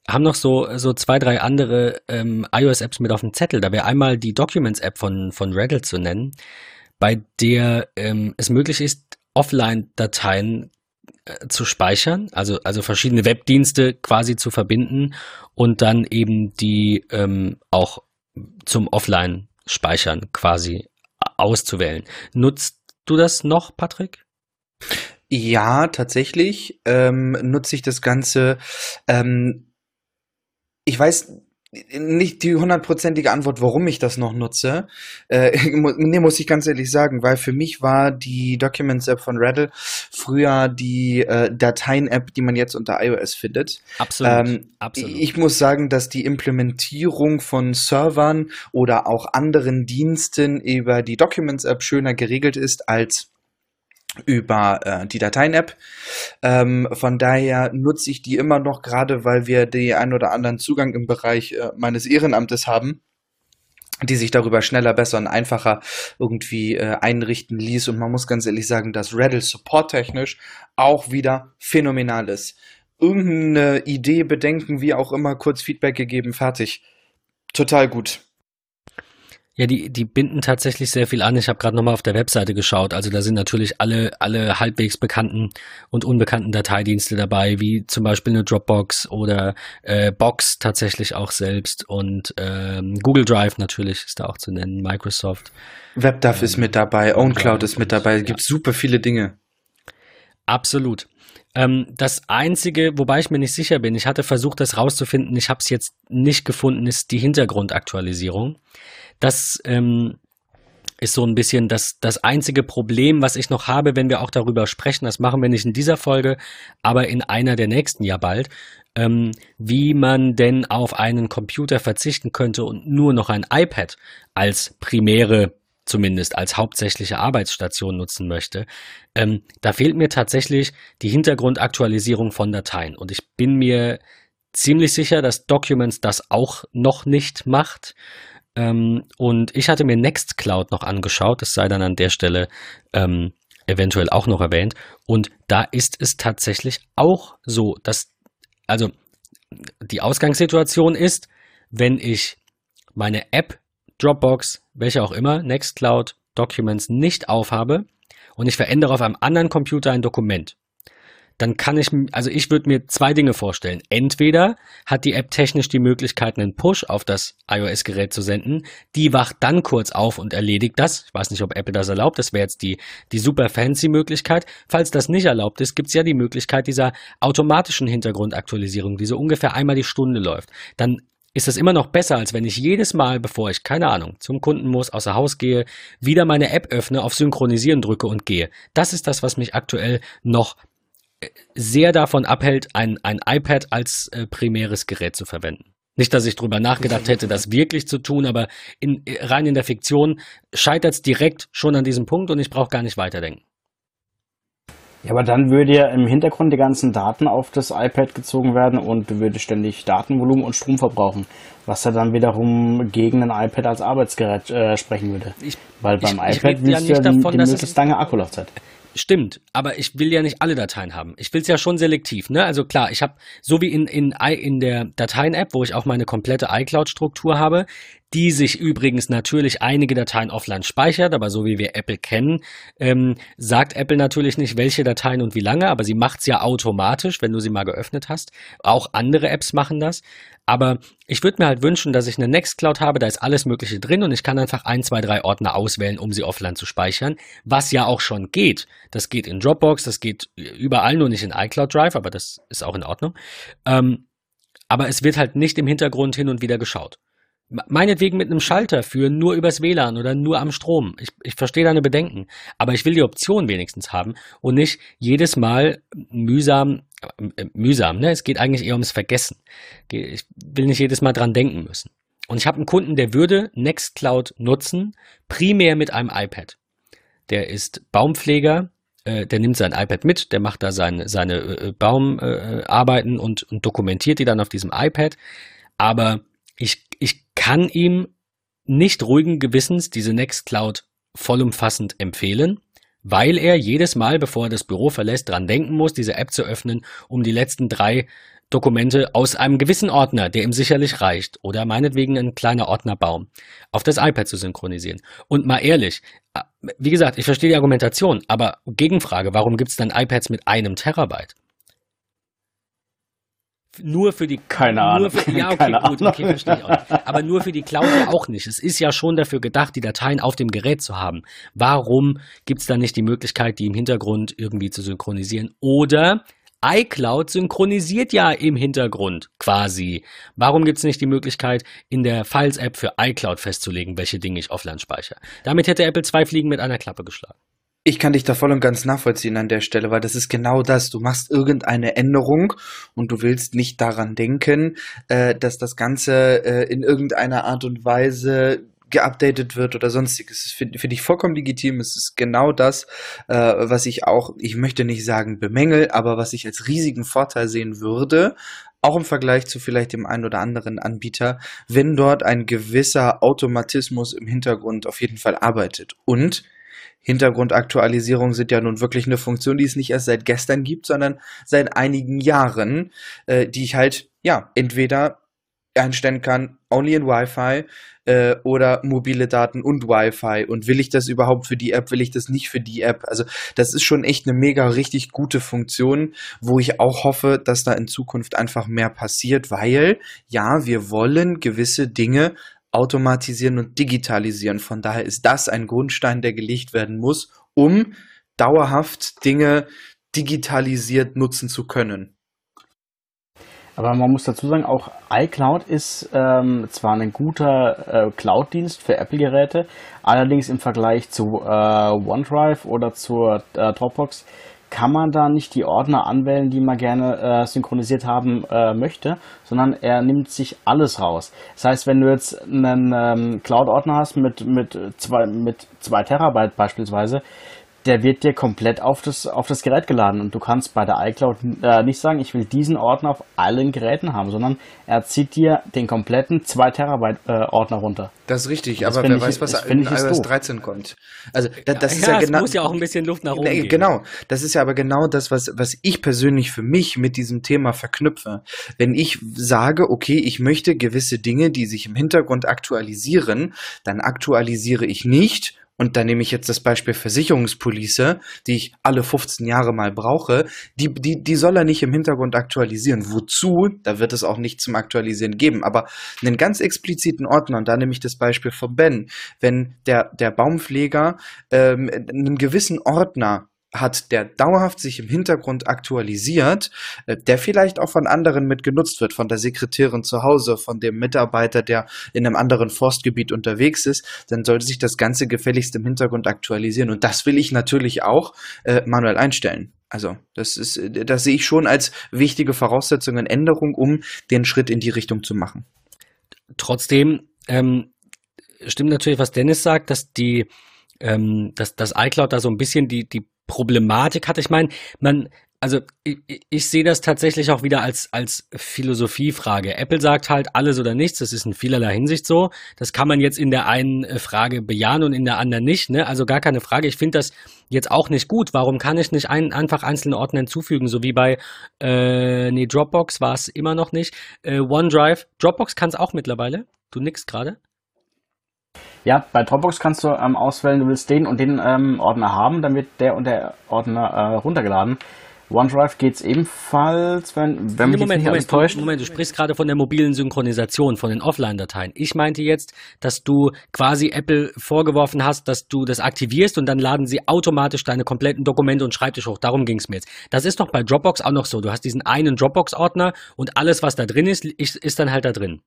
haben noch so, so zwei, drei andere ähm, iOS-Apps mit auf dem Zettel. Da wäre einmal die Documents-App von, von Reddit zu nennen. bei der ähm, es möglich ist, Offline-Dateien zu speichern, also, also verschiedene Webdienste quasi zu verbinden und dann eben die ähm, auch zum Offline-Speichern quasi auszuwählen. Nutzt du das noch, Patrick? Ja, tatsächlich ähm, nutze ich das Ganze. Ähm, ich weiß nicht die hundertprozentige Antwort, warum ich das noch nutze. Äh, nee, muss ich ganz ehrlich sagen, weil für mich war die Documents-App von Rattle früher die äh, Dateien-App, die man jetzt unter iOS findet. Absolut, ähm, absolut. Ich muss sagen, dass die Implementierung von Servern oder auch anderen Diensten über die Documents-App schöner geregelt ist als über äh, die Dateien-App. Ähm, von daher nutze ich die immer noch, gerade weil wir den ein oder anderen Zugang im Bereich äh, meines Ehrenamtes haben die sich darüber schneller, besser und einfacher irgendwie äh, einrichten ließ. Und man muss ganz ehrlich sagen, dass Redl supporttechnisch auch wieder phänomenal ist. Irgendeine Idee, Bedenken, wie auch immer, kurz Feedback gegeben, fertig. Total gut. Ja, die, die binden tatsächlich sehr viel an. Ich habe gerade nochmal auf der Webseite geschaut. Also da sind natürlich alle, alle halbwegs bekannten und unbekannten Dateidienste dabei, wie zum Beispiel eine Dropbox oder äh, Box tatsächlich auch selbst und ähm, Google Drive natürlich ist da auch zu nennen, Microsoft. WebDAV ähm, ist mit dabei, OwnCloud ist mit dabei, es gibt ja. super viele Dinge. Absolut. Ähm, das Einzige, wobei ich mir nicht sicher bin, ich hatte versucht, das rauszufinden, ich habe es jetzt nicht gefunden, ist die Hintergrundaktualisierung. Das ähm, ist so ein bisschen das, das einzige Problem, was ich noch habe, wenn wir auch darüber sprechen. Das machen wir nicht in dieser Folge, aber in einer der nächsten ja bald. Ähm, wie man denn auf einen Computer verzichten könnte und nur noch ein iPad als primäre zumindest als hauptsächliche Arbeitsstation nutzen möchte, ähm, da fehlt mir tatsächlich die Hintergrundaktualisierung von Dateien. Und ich bin mir ziemlich sicher, dass Documents das auch noch nicht macht. Ähm, und ich hatte mir Nextcloud noch angeschaut, das sei dann an der Stelle ähm, eventuell auch noch erwähnt. Und da ist es tatsächlich auch so, dass, also die Ausgangssituation ist, wenn ich meine App, Dropbox, welche auch immer, Nextcloud, Documents nicht aufhabe und ich verändere auf einem anderen Computer ein Dokument, dann kann ich, also ich würde mir zwei Dinge vorstellen. Entweder hat die App technisch die Möglichkeit, einen Push auf das iOS-Gerät zu senden. Die wacht dann kurz auf und erledigt das. Ich weiß nicht, ob Apple das erlaubt. Das wäre jetzt die, die super fancy Möglichkeit. Falls das nicht erlaubt ist, gibt es ja die Möglichkeit dieser automatischen Hintergrundaktualisierung, die so ungefähr einmal die Stunde läuft. Dann ist das immer noch besser, als wenn ich jedes Mal, bevor ich, keine Ahnung, zum Kunden muss, außer Haus gehe, wieder meine App öffne, auf Synchronisieren drücke und gehe. Das ist das, was mich aktuell noch sehr davon abhält, ein, ein iPad als äh, primäres Gerät zu verwenden. Nicht, dass ich drüber nachgedacht hätte, das wirklich zu tun, aber in, rein in der Fiktion scheitert es direkt schon an diesem Punkt und ich brauche gar nicht weiterdenken. Ja, aber dann würde ja im Hintergrund die ganzen Daten auf das iPad gezogen werden und du würdest ständig Datenvolumen und Strom verbrauchen, was ja dann wiederum gegen ein iPad als Arbeitsgerät äh, sprechen würde. Ich, Weil beim ich, iPad ich willst ja ja davon, die, die möglichst lange Akkulaufzeit. Stimmt, aber ich will ja nicht alle Dateien haben. Ich will es ja schon selektiv. Ne? Also klar, ich habe, so wie in, in, in der Dateien-App, wo ich auch meine komplette iCloud-Struktur habe, die sich übrigens natürlich einige Dateien offline speichert, aber so wie wir Apple kennen, ähm, sagt Apple natürlich nicht, welche Dateien und wie lange, aber sie macht es ja automatisch, wenn du sie mal geöffnet hast. Auch andere Apps machen das. Aber ich würde mir halt wünschen, dass ich eine Nextcloud habe, da ist alles Mögliche drin und ich kann einfach ein, zwei, drei Ordner auswählen, um sie offline zu speichern, was ja auch schon geht. Das geht in Dropbox, das geht überall, nur nicht in iCloud Drive, aber das ist auch in Ordnung. Ähm, aber es wird halt nicht im Hintergrund hin und wieder geschaut. Meinetwegen mit einem Schalter führen, nur übers WLAN oder nur am Strom. Ich, ich verstehe deine Bedenken. Aber ich will die Option wenigstens haben und nicht jedes Mal mühsam, äh, mühsam, ne? Es geht eigentlich eher ums Vergessen. Ich will nicht jedes Mal dran denken müssen. Und ich habe einen Kunden, der würde Nextcloud nutzen, primär mit einem iPad. Der ist Baumpfleger, äh, der nimmt sein iPad mit, der macht da seine, seine äh, Baumarbeiten äh, und, und dokumentiert die dann auf diesem iPad. Aber ich, ich kann ihm nicht ruhigen Gewissens diese Nextcloud vollumfassend empfehlen, weil er jedes Mal, bevor er das Büro verlässt, dran denken muss, diese App zu öffnen, um die letzten drei Dokumente aus einem gewissen Ordner, der ihm sicherlich reicht, oder meinetwegen ein kleiner Ordnerbaum, auf das iPad zu synchronisieren. Und mal ehrlich, äh, wie gesagt, ich verstehe die Argumentation, aber Gegenfrage, warum gibt es dann iPads mit einem Terabyte? Nur für die Keine Ahnung. Für, ja, okay, Keine gut, Ahnung. okay, verstehe ich auch nicht. Aber nur für die Cloud ja auch nicht. Es ist ja schon dafür gedacht, die Dateien auf dem Gerät zu haben. Warum gibt es da nicht die Möglichkeit, die im Hintergrund irgendwie zu synchronisieren? Oder iCloud synchronisiert ja im Hintergrund quasi. Warum gibt es nicht die Möglichkeit, in der Files-App für iCloud festzulegen, welche Dinge ich offline speichere? Damit hätte Apple zwei Fliegen mit einer Klappe geschlagen. Ich kann dich da voll und ganz nachvollziehen an der Stelle, weil das ist genau das. Du machst irgendeine Änderung und du willst nicht daran denken, äh, dass das Ganze äh, in irgendeiner Art und Weise geupdatet wird oder sonstiges. Das finde find ich vollkommen legitim. Es ist genau das, äh, was ich auch, ich möchte nicht sagen bemängel, aber was ich als riesigen Vorteil sehen würde, auch im Vergleich zu vielleicht dem einen oder anderen Anbieter, wenn dort ein gewisser Automatismus im Hintergrund auf jeden Fall arbeitet. Und Hintergrundaktualisierung sind ja nun wirklich eine Funktion, die es nicht erst seit gestern gibt, sondern seit einigen Jahren, äh, die ich halt, ja, entweder einstellen kann, only in Wi-Fi äh, oder mobile Daten und Wi-Fi. Und will ich das überhaupt für die App, will ich das nicht für die App? Also das ist schon echt eine mega richtig gute Funktion, wo ich auch hoffe, dass da in Zukunft einfach mehr passiert, weil ja, wir wollen gewisse Dinge automatisieren und digitalisieren. Von daher ist das ein Grundstein, der gelegt werden muss, um dauerhaft Dinge digitalisiert nutzen zu können. Aber man muss dazu sagen, auch iCloud ist ähm, zwar ein guter äh, Cloud-Dienst für Apple-Geräte, allerdings im Vergleich zu äh, OneDrive oder zur äh, Dropbox kann man da nicht die Ordner anwählen, die man gerne äh, synchronisiert haben äh, möchte, sondern er nimmt sich alles raus. Das heißt, wenn du jetzt einen ähm, Cloud-Ordner hast mit, mit, zwei, mit zwei Terabyte beispielsweise, der wird dir komplett auf das, auf das Gerät geladen und du kannst bei der iCloud äh, nicht sagen, ich will diesen Ordner auf allen Geräten haben, sondern er zieht dir den kompletten 2 Terabyte äh, Ordner runter. Das ist richtig, Das aber wer ich- weiß, was das in iOS doof. 13 kommt. Also da, das ist ja, ja, genau. muss ja auch ein bisschen Luft nach oben Nee, geben. Genau, das ist ja aber genau das, was, was ich persönlich für mich mit diesem Thema verknüpfe. Wenn ich sage, okay, ich möchte gewisse Dinge, die sich im Hintergrund aktualisieren, dann aktualisiere ich nicht. Und da nehme ich jetzt das Beispiel Versicherungspolice, die ich alle 15 Jahre mal brauche. Die, die, die soll er nicht im Hintergrund aktualisieren. Wozu? Da wird es auch nicht zum Aktualisieren geben. Aber einen ganz expliziten Ordner, und da nehme ich das Beispiel von Ben, wenn der, der Baumpfleger ähm, einen gewissen Ordner hat, der dauerhaft sich im Hintergrund aktualisiert, äh, der vielleicht auch von anderen mit genutzt wird, von der Sekretärin zu Hause, von dem Mitarbeiter, der in einem anderen Forstgebiet unterwegs ist, dann sollte sich das Ganze gefälligst im Hintergrund aktualisieren. Und das will ich natürlich auch äh, manuell einstellen. Also, das ist, äh, das sehe ich schon als wichtige Voraussetzung und Änderung, um den Schritt in die Richtung zu machen. Trotzdem ähm, stimmt natürlich, was Dennis sagt, dass die, ähm, dass das iCloud da so ein bisschen die die Problematik hat. Ich meine, man, also ich, ich- sehe das tatsächlich auch wieder als als Philosophiefrage. Apple sagt halt alles oder nichts. Das ist in vielerlei Hinsicht so. Das kann man jetzt in der einen äh, Frage bejahen und in der anderen nicht. Ne? Also gar keine Frage. Ich finde das jetzt auch nicht gut. Warum kann ich nicht ein, einfach einzelne Ordner hinzufügen, so wie bei äh, nee Dropbox war es immer noch nicht. Äh, OneDrive, Dropbox kann es auch mittlerweile. Du nickst gerade. Ja, bei Dropbox kannst du ähm, auswählen, du willst den und den ähm, Ordner haben, dann wird der und der Ordner äh, runtergeladen. OneDrive geht's ebenfalls, wenn, wenn Nee, mich Moment, Moment, täuscht. Moment, du sprichst gerade von der mobilen Synchronisation, von den Offline-Dateien. Ich meinte jetzt, dass du quasi Apple vorgeworfen hast, dass du das aktivierst und dann laden sie automatisch deine kompletten Dokumente und Schreibtisch hoch. Darum ging es mir jetzt. Das ist doch bei Dropbox auch noch so. Du hast diesen einen Dropbox-Ordner und alles, was da drin ist, ist, ist dann halt da drin.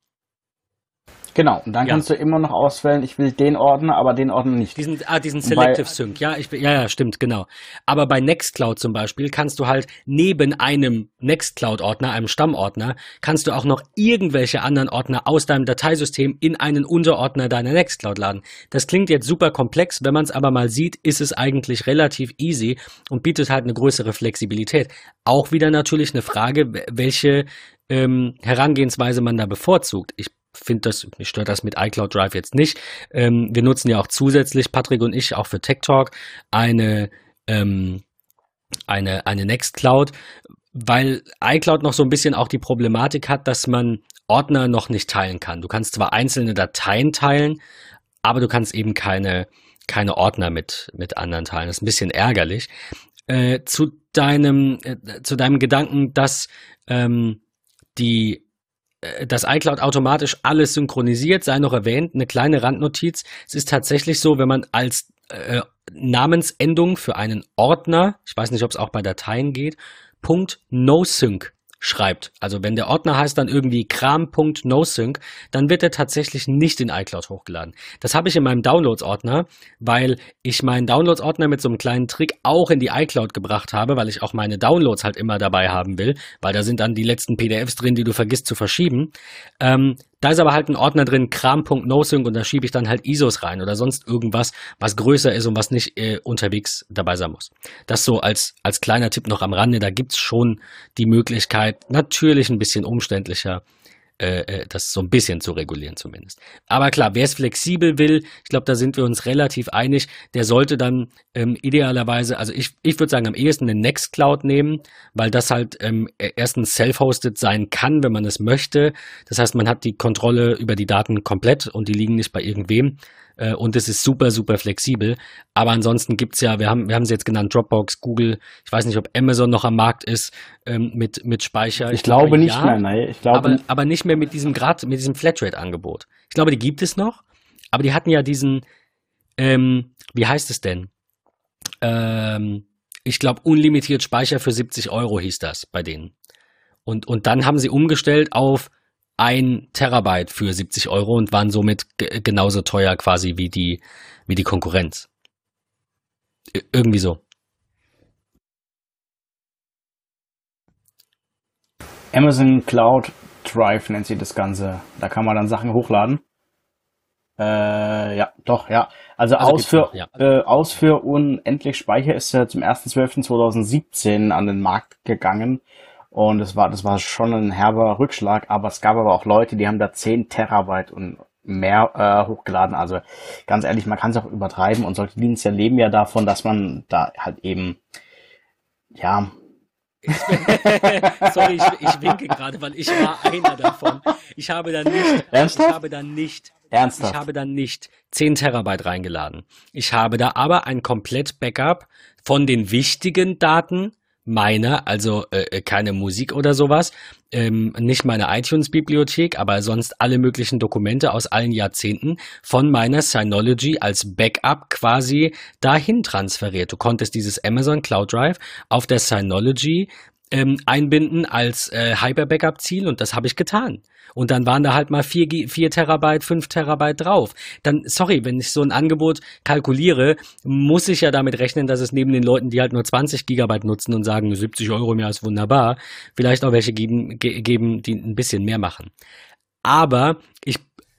Genau, und dann Ja. kannst du immer noch auswählen, ich will den Ordner, aber den Ordner nicht. Diesen, ah, diesen Und bei- Selective Sync, ja, ich, ja, ja, stimmt, genau. Aber bei Nextcloud zum Beispiel kannst du halt neben einem Nextcloud-Ordner, einem Stammordner, kannst du auch noch irgendwelche anderen Ordner aus deinem Dateisystem in einen Unterordner deiner Nextcloud laden. Das klingt jetzt super komplex, wenn man es aber mal sieht, ist es eigentlich relativ easy und bietet halt eine größere Flexibilität. Auch wieder natürlich eine Frage, welche ähm, Herangehensweise man da bevorzugt. Ich finde das, mich stört das mit iCloud Drive jetzt nicht. Ähm, wir nutzen ja auch zusätzlich, Patrick und ich, auch für Tech Talk, eine, ähm, eine, eine Nextcloud. weil iCloud noch so ein bisschen auch die Problematik hat, dass man Ordner noch nicht teilen kann. Du kannst zwar einzelne Dateien teilen, aber du kannst eben keine, keine Ordner mit, mit anderen teilen. Das ist ein bisschen ärgerlich. Äh, zu deinem, äh, zu deinem Gedanken, dass ähm, die äh, das iCloud automatisch alles synchronisiert, sei noch erwähnt, eine kleine Randnotiz. Es ist tatsächlich so, wenn man als äh, Namensendung für einen Ordner, ich weiß nicht, ob es auch bei Dateien geht, Punkt .nosync schreibt. Also wenn der Ordner heißt dann irgendwie kram.nosync, dann wird er tatsächlich nicht in iCloud hochgeladen. Das habe ich in meinem Downloads-Ordner, weil ich meinen Downloads-Ordner mit so einem kleinen Trick auch in die iCloud gebracht habe, weil ich auch meine Downloads halt immer dabei haben will, weil da sind dann die letzten PDFs drin, die du vergisst zu verschieben. Ähm, da ist aber halt ein Ordner drin, kram.nosync und da schiebe ich dann halt ISOs rein oder sonst irgendwas, was größer ist und was nicht äh, unterwegs dabei sein muss. Das so als, als kleiner Tipp noch am Rande. Da gibt's schon die Möglichkeit, natürlich ein bisschen umständlicher, äh, äh, das so ein bisschen zu regulieren zumindest. Aber klar, wer es flexibel will, ich glaube, da sind wir uns relativ einig, der sollte dann ähm, idealerweise, also ich, ich würde sagen, am ehesten eine Nextcloud nehmen, weil das halt ähm, e-, erstens self-hosted sein kann, wenn man es möchte. Das heißt, man hat die Kontrolle über die Daten komplett und die liegen nicht bei irgendwem. Äh, und es ist super, super flexibel. Aber ansonsten gibt's ja, wir haben, wir haben sie jetzt genannt, Dropbox, Google, ich weiß nicht, ob Amazon noch am Markt ist ähm, mit, mit Speicher. Ich, ich glaube, glaube nicht ja, mehr, nein. Ich glaube, aber, aber nicht mehr mit diesem Grad, mit diesem Flatrate-Angebot. Ich glaube, die gibt es noch, aber die hatten ja diesen, ähm, wie heißt es denn? Ähm, ich glaube, unlimitiert Speicher für 70 Euro hieß das bei denen. Und, und dann haben sie umgestellt auf ein Terabyte für 70 Euro und waren somit genauso teuer quasi wie die, wie die Konkurrenz. irgendwie so. Amazon Cloud Drive nennt sich das Ganze. Da kann man dann Sachen hochladen. Äh, ja, doch, ja. Also, also Ausführ, noch, ja. Äh, Ausführ unendlich Speicher ist ja zum 1.12.2017 an den Markt gegangen. Und es war, das war schon ein herber Rückschlag, aber es gab aber auch Leute, die haben da 10 Terabyte und mehr äh, hochgeladen. Also ganz ehrlich, man kann es auch übertreiben und solche Dienste leben ja davon, dass man da halt eben, ja. Sorry, ich, ich winke gerade, weil ich war einer davon. Ich habe da nicht, Ernsthaft? ich habe da nicht, Ernsthaft? ich habe da nicht 10 Terabyte reingeladen. Ich habe da aber ein komplett Backup von den wichtigen Daten meiner, also äh, äh, keine Musik oder sowas, ähm, nicht meine iTunes-Bibliothek, aber sonst alle möglichen Dokumente aus allen Jahrzehnten von meiner Synology als Backup quasi dahin transferiert. Du konntest dieses Amazon Cloud Drive auf der Synology ähm, einbinden als äh, Hyper-Backup-Ziel und das habe ich getan. Und dann waren da halt mal 4, 4 Terabyte, 5 Terabyte drauf. Dann, sorry, wenn ich so ein Angebot kalkuliere, muss ich ja damit rechnen, dass es neben den Leuten, die halt nur 20 Gigabyte nutzen und sagen, 70 Euro im Jahr ist wunderbar, vielleicht auch welche geben, ge geben die ein bisschen mehr machen. Aber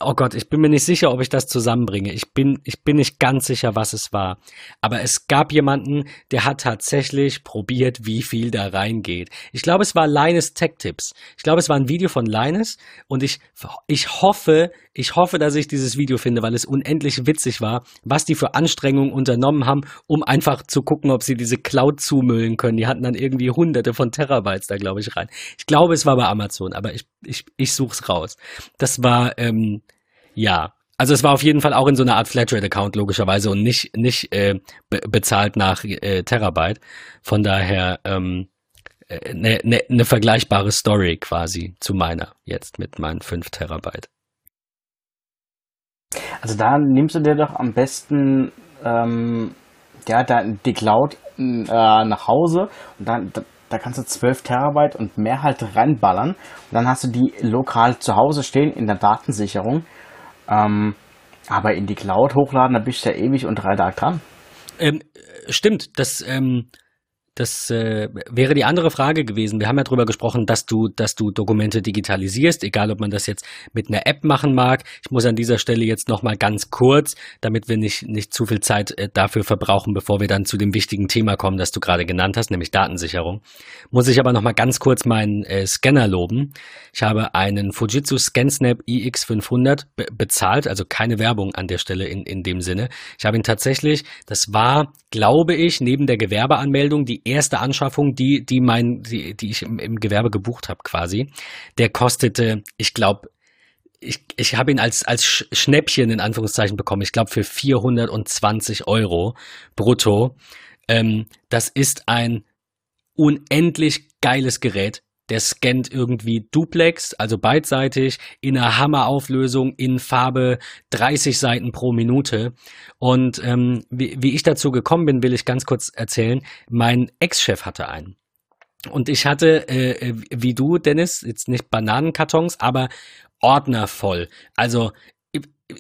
Oh Gott, ich bin mir nicht sicher, ob ich das zusammenbringe. Ich bin, ich bin nicht ganz sicher, was es war. Aber es gab jemanden, der hat tatsächlich probiert, wie viel da reingeht. Ich glaube, es war Linus Tech Tips. Ich glaube, es war ein Video von Linus und ich, ich hoffe, ich hoffe, dass ich dieses Video finde, weil es unendlich witzig war, was die für Anstrengungen unternommen haben, um einfach zu gucken, ob sie diese Cloud zumüllen können. Die hatten dann irgendwie hunderte von Terabytes da, glaube ich, rein. Ich glaube, es war bei Amazon, aber ich, ich, ich such's raus. Das war, ähm, ja, also es war auf jeden Fall auch in so einer Art Flatrate-Account logischerweise und nicht, nicht äh, be bezahlt nach äh, Terabyte. Von daher ähm, eine äh, ne, ne vergleichbare Story quasi zu meiner jetzt mit meinen 5 Terabyte. Also da nimmst du dir doch am besten ähm, ja, die Cloud äh, nach Hause und dann da, da kannst du 12 Terabyte und mehr halt reinballern und dann hast du die lokal zu Hause stehen in der Datensicherung ähm, aber in die Cloud hochladen, da bist du ja ewig und drei Tage dran. Ähm, stimmt, das ähm, das äh, wäre die andere Frage gewesen. Wir haben ja darüber gesprochen, dass du, dass du Dokumente digitalisierst, egal ob man das jetzt mit einer App machen mag. Ich muss an dieser Stelle jetzt nochmal ganz kurz, damit wir nicht, nicht zu viel Zeit äh, dafür verbrauchen, bevor wir dann zu dem wichtigen Thema kommen, das du gerade genannt hast, nämlich Datensicherung. Muss ich aber nochmal ganz kurz meinen äh, Scanner loben. Ich habe einen Fujitsu ScanSnap iX500 be bezahlt, also keine Werbung an der Stelle in, in dem Sinne. Ich habe ihn tatsächlich, das war, glaube ich, neben der Gewerbeanmeldung die erste Anschaffung, die, die mein, die, die ich im, im Gewerbe gebucht habe quasi. Der kostete, ich glaube, ich, ich habe ihn als, als Schnäppchen in Anführungszeichen bekommen. Ich glaube für 420 Euro brutto. Ähm, das ist ein unendlich geiles Gerät. Der scannt irgendwie Duplex, also beidseitig, in einer Hammerauflösung, in Farbe 30 Seiten pro Minute. Und ähm, wie, wie ich dazu gekommen bin, will ich ganz kurz erzählen. Mein Ex-Chef hatte einen. Und ich hatte, äh, wie du, Dennis, jetzt nicht Bananenkartons, aber Ordner voll. Also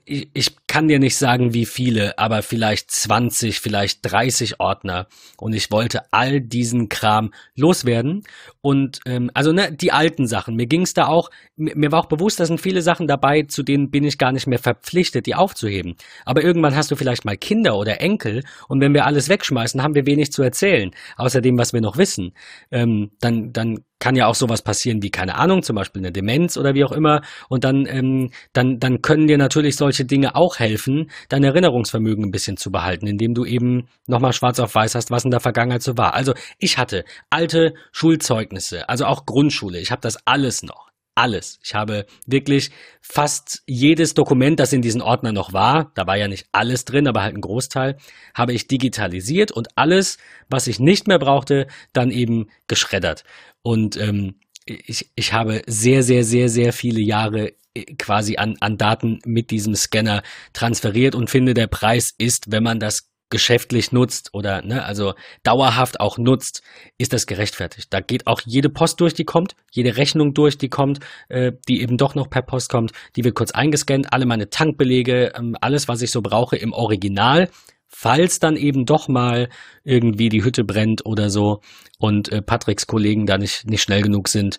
ich, ich kann dir nicht sagen, wie viele, aber vielleicht 20, vielleicht 30 Ordner. Und ich wollte all diesen Kram loswerden. Und ähm, also ne, die alten Sachen. Mir ging es da auch, mir, war auch bewusst, da sind viele Sachen dabei, zu denen bin ich gar nicht mehr verpflichtet, die aufzuheben. Aber irgendwann hast du vielleicht mal Kinder oder Enkel und wenn wir alles wegschmeißen, haben wir wenig zu erzählen, außer dem, was wir noch wissen. Ähm, dann, dann kann ja auch sowas passieren wie, keine Ahnung, zum Beispiel eine Demenz oder wie auch immer. Und dann, ähm, dann, dann können dir natürlich solche Dinge auch helfen, dein Erinnerungsvermögen ein bisschen zu behalten, indem du eben nochmal schwarz auf weiß hast, was in der Vergangenheit so war. Also ich hatte alte Schulzeugnisse, also auch Grundschule. Ich habe das alles noch alles. Ich habe wirklich fast jedes Dokument, das in diesen Ordner noch war, da war ja nicht alles drin, aber halt ein Großteil, habe ich digitalisiert und alles, was ich nicht mehr brauchte, dann eben geschreddert. Und ähm, ich, ich habe sehr, sehr, sehr, sehr viele Jahre äh, quasi an, an Daten mit diesem Scanner transferiert und finde, der Preis ist, wenn man das geschäftlich nutzt oder ne, also dauerhaft auch nutzt, ist das gerechtfertigt. Da geht auch jede Post durch, die kommt, jede Rechnung durch, die kommt, äh, die eben doch noch per Post kommt, die wird kurz eingescannt, alle meine Tankbelege, ähm, alles, was ich so brauche im Original, falls dann eben doch mal irgendwie die Hütte brennt oder so und äh, Patricks Kollegen da nicht, nicht schnell genug sind.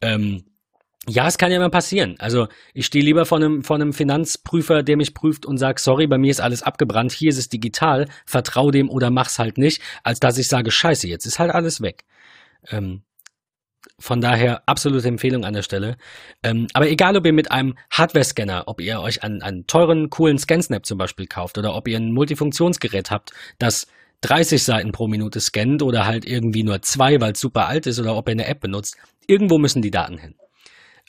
Ähm, ja, es kann ja mal passieren. Also ich stehe lieber vor einem, vor einem Finanzprüfer, der mich prüft und sagt, sorry, bei mir ist alles abgebrannt, hier ist es digital, vertrau dem oder mach's halt nicht, als dass ich sage, scheiße, jetzt ist halt alles weg. Ähm, von daher absolute Empfehlung an der Stelle. Ähm, aber egal, ob ihr mit einem Hardware-Scanner, ob ihr euch einen, einen teuren, coolen ScanSnap zum Beispiel kauft oder ob ihr ein Multifunktionsgerät habt, das 30 Seiten pro Minute scannt oder halt irgendwie nur zwei, weil es super alt ist oder ob ihr eine App benutzt, irgendwo müssen die Daten hin.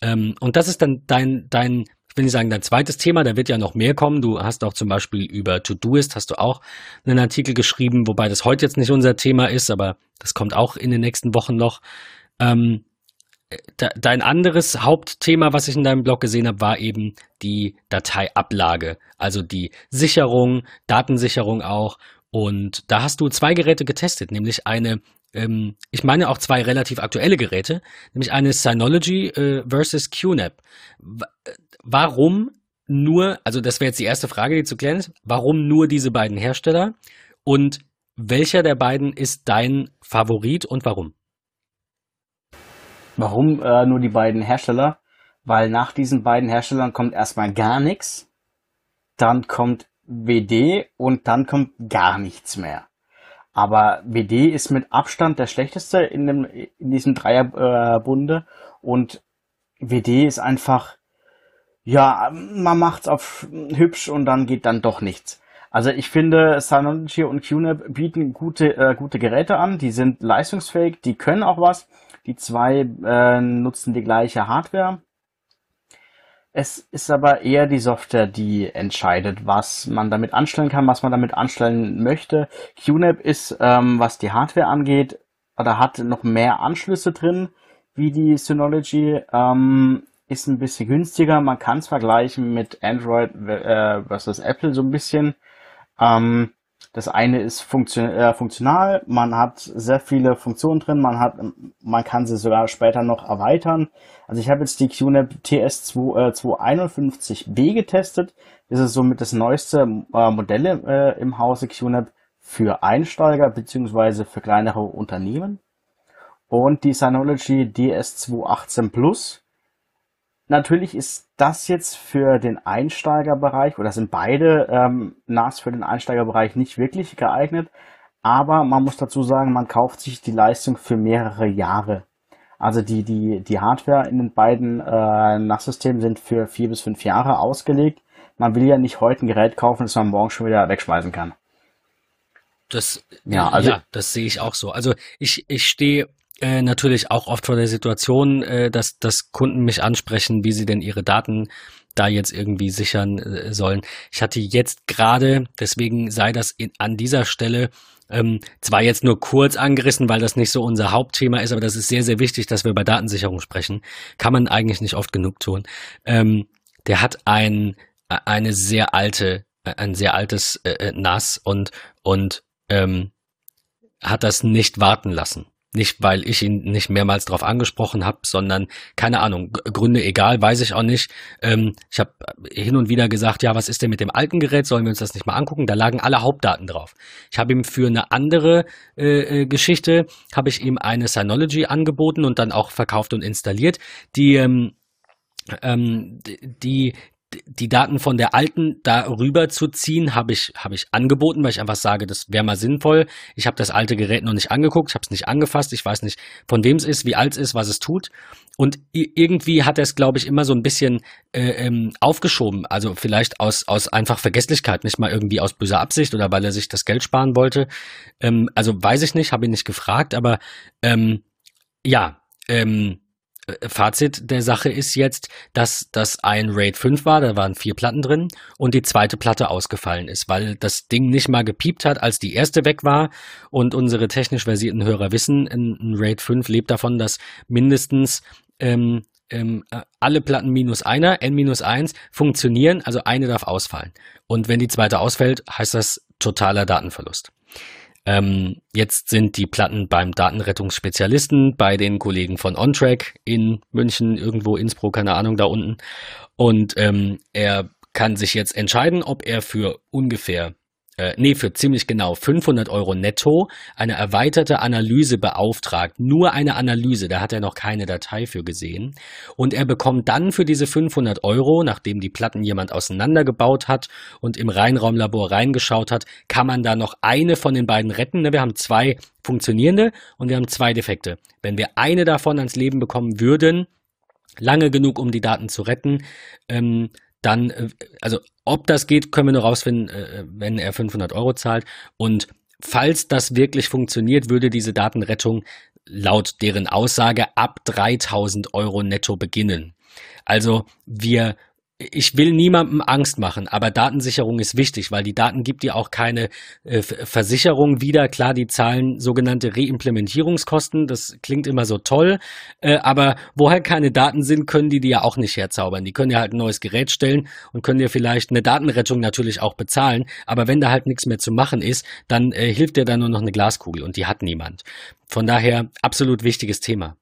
Ähm, und das ist dann dein, dein, ich will nicht sagen dein zweites Thema, da wird ja noch mehr kommen. Du hast auch zum Beispiel über Todoist hast du auch einen Artikel geschrieben, wobei das heute jetzt nicht unser Thema ist, aber das kommt auch in den nächsten Wochen noch. Ähm, dein anderes Hauptthema, was ich in deinem Blog gesehen habe, war eben die Dateiablage, also die Sicherung, Datensicherung auch. Und da hast du zwei Geräte getestet, nämlich eine, ähm, ich meine auch zwei relativ aktuelle Geräte, nämlich eine Synology äh, versus QNAP. Warum nur, also das wäre jetzt die erste Frage, die zu klären ist, warum nur diese beiden Hersteller und welcher der beiden ist dein Favorit und warum? Warum äh, nur die beiden Hersteller? Weil nach diesen beiden Herstellern kommt erstmal gar nichts, dann kommt WD und dann kommt gar nichts mehr. Aber WD ist mit Abstand der schlechteste in, dem, in diesem Dreierbunde äh, und WD ist einfach, ja, man macht's auf hübsch und dann geht dann doch nichts. Also ich finde, Synology und QNAP bieten gute, äh, gute Geräte an, die sind leistungsfähig, die können auch was, die zwei äh, nutzen die gleiche Hardware. Es ist aber eher die Software, die entscheidet, was man damit anstellen kann, was man damit anstellen möchte. QNAP ist, ähm, was die Hardware angeht, oder hat noch mehr Anschlüsse drin, wie die Synology. Ähm, ist ein bisschen günstiger. Man kann es vergleichen mit Android äh, versus Apple so ein bisschen. Ähm, das eine ist funktion äh, funktional, man hat sehr viele Funktionen drin, man hat, man kann sie sogar später noch erweitern. Also ich habe jetzt die QNAP TS251B äh, getestet. Das ist somit das neueste äh, Modell äh, im Hause QNAP für Einsteiger beziehungsweise für kleinere Unternehmen. Und die Synology DS218 Plus Natürlich ist das jetzt für den Einsteigerbereich oder sind beide ähm, NAS für den Einsteigerbereich nicht wirklich geeignet, aber man muss dazu sagen, man kauft sich die Leistung für mehrere Jahre. Also die, die, die Hardware in den beiden äh, NAS-Systemen sind für vier bis fünf Jahre ausgelegt. Man will ja nicht heute ein Gerät kaufen, das man morgen schon wieder wegschmeißen kann. Das, ja, also, ja, das sehe ich auch so. Also ich, ich stehe äh, natürlich auch oft vor der Situation, äh, dass, dass Kunden mich ansprechen, wie sie denn ihre Daten da jetzt irgendwie sichern äh, sollen. Ich hatte jetzt gerade, deswegen sei das in, an dieser Stelle ähm, zwar jetzt nur kurz angerissen, weil das nicht so unser Hauptthema ist, aber das ist sehr, sehr wichtig, dass wir über Datensicherung sprechen. Kann man eigentlich nicht oft genug tun. Ähm, der hat ein, eine sehr alte, ein sehr altes äh, NAS und, und ähm, hat das nicht warten lassen. Nicht, weil ich ihn nicht mehrmals darauf angesprochen habe, sondern keine Ahnung, Gründe egal, weiß ich auch nicht. Ähm, ich habe hin und wieder gesagt, ja, was ist denn mit dem alten Gerät? Sollen wir uns das nicht mal angucken? Da lagen alle Hauptdaten drauf. Ich habe ihm für eine andere äh, äh Geschichte, habe ich ihm eine Synology angeboten und dann auch verkauft und installiert, die ähm, ähm, die die Daten von der alten da rüber zu ziehen, habe ich, habe ich angeboten, weil ich einfach sage, das wäre mal sinnvoll. Ich habe das alte Gerät noch nicht angeguckt, ich habe es nicht angefasst, ich weiß nicht, von wem es ist, wie alt es ist, was es tut. Und irgendwie hat er es, glaube ich, immer so ein bisschen äh, ähm, aufgeschoben. Also vielleicht aus, aus einfach Vergesslichkeit, nicht mal irgendwie aus böser Absicht oder weil er sich das Geld sparen wollte. Ähm, also weiß ich nicht, habe ihn nicht gefragt, aber ähm, ja, ähm, äh, Fazit der Sache ist jetzt, dass das ein RAID 5 war, da waren vier Platten drin und die zweite Platte ausgefallen ist, weil das Ding nicht mal gepiept hat, als die erste weg war. Und unsere technisch versierten Hörer wissen, ein, RAID 5 lebt davon, dass mindestens ähm, ähm, äh, alle Platten minus einer, n minus eins, funktionieren, also eine darf ausfallen. Und wenn die zweite ausfällt, heißt das totaler Datenverlust. Ähm, jetzt sind die Platten beim Datenrettungsspezialisten, bei den Kollegen von OnTrack in München, irgendwo Innsbruck, keine Ahnung, da unten. Und ähm, er kann sich jetzt entscheiden, ob er für ungefähr äh, nee, für ziemlich genau 500 Euro netto eine erweiterte Analyse beauftragt. Nur eine Analyse, da hat er noch keine Datei für gesehen. Und er bekommt dann für diese 500 Euro, nachdem die Platten jemand auseinandergebaut hat und im Reinraumlabor reingeschaut hat, kann man da noch eine von den beiden retten. Ne, wir haben zwei funktionierende und wir haben zwei Defekte. Wenn wir eine davon ans Leben bekommen würden, lange genug, um die Daten zu retten, ähm, dann, äh, also ob das geht, können wir nur rausfinden, äh, wenn er 500 Euro zahlt. Und falls das wirklich funktioniert, würde diese Datenrettung laut deren Aussage ab 3000 Euro netto beginnen. Also wir ich will niemandem Angst machen, aber Datensicherung ist wichtig, weil die Daten gibt dir auch keine äh, Versicherung wieder. Klar, die zahlen sogenannte Reimplementierungskosten. Das klingt immer so toll, äh, aber woher keine Daten sind, können die dir ja auch nicht herzaubern. Die können dir halt ein neues Gerät stellen und können dir vielleicht eine Datenrettung natürlich auch bezahlen. Aber wenn da halt nichts mehr zu machen ist, dann äh, hilft dir da nur noch eine Glaskugel und die hat niemand. Von daher absolut wichtiges Thema.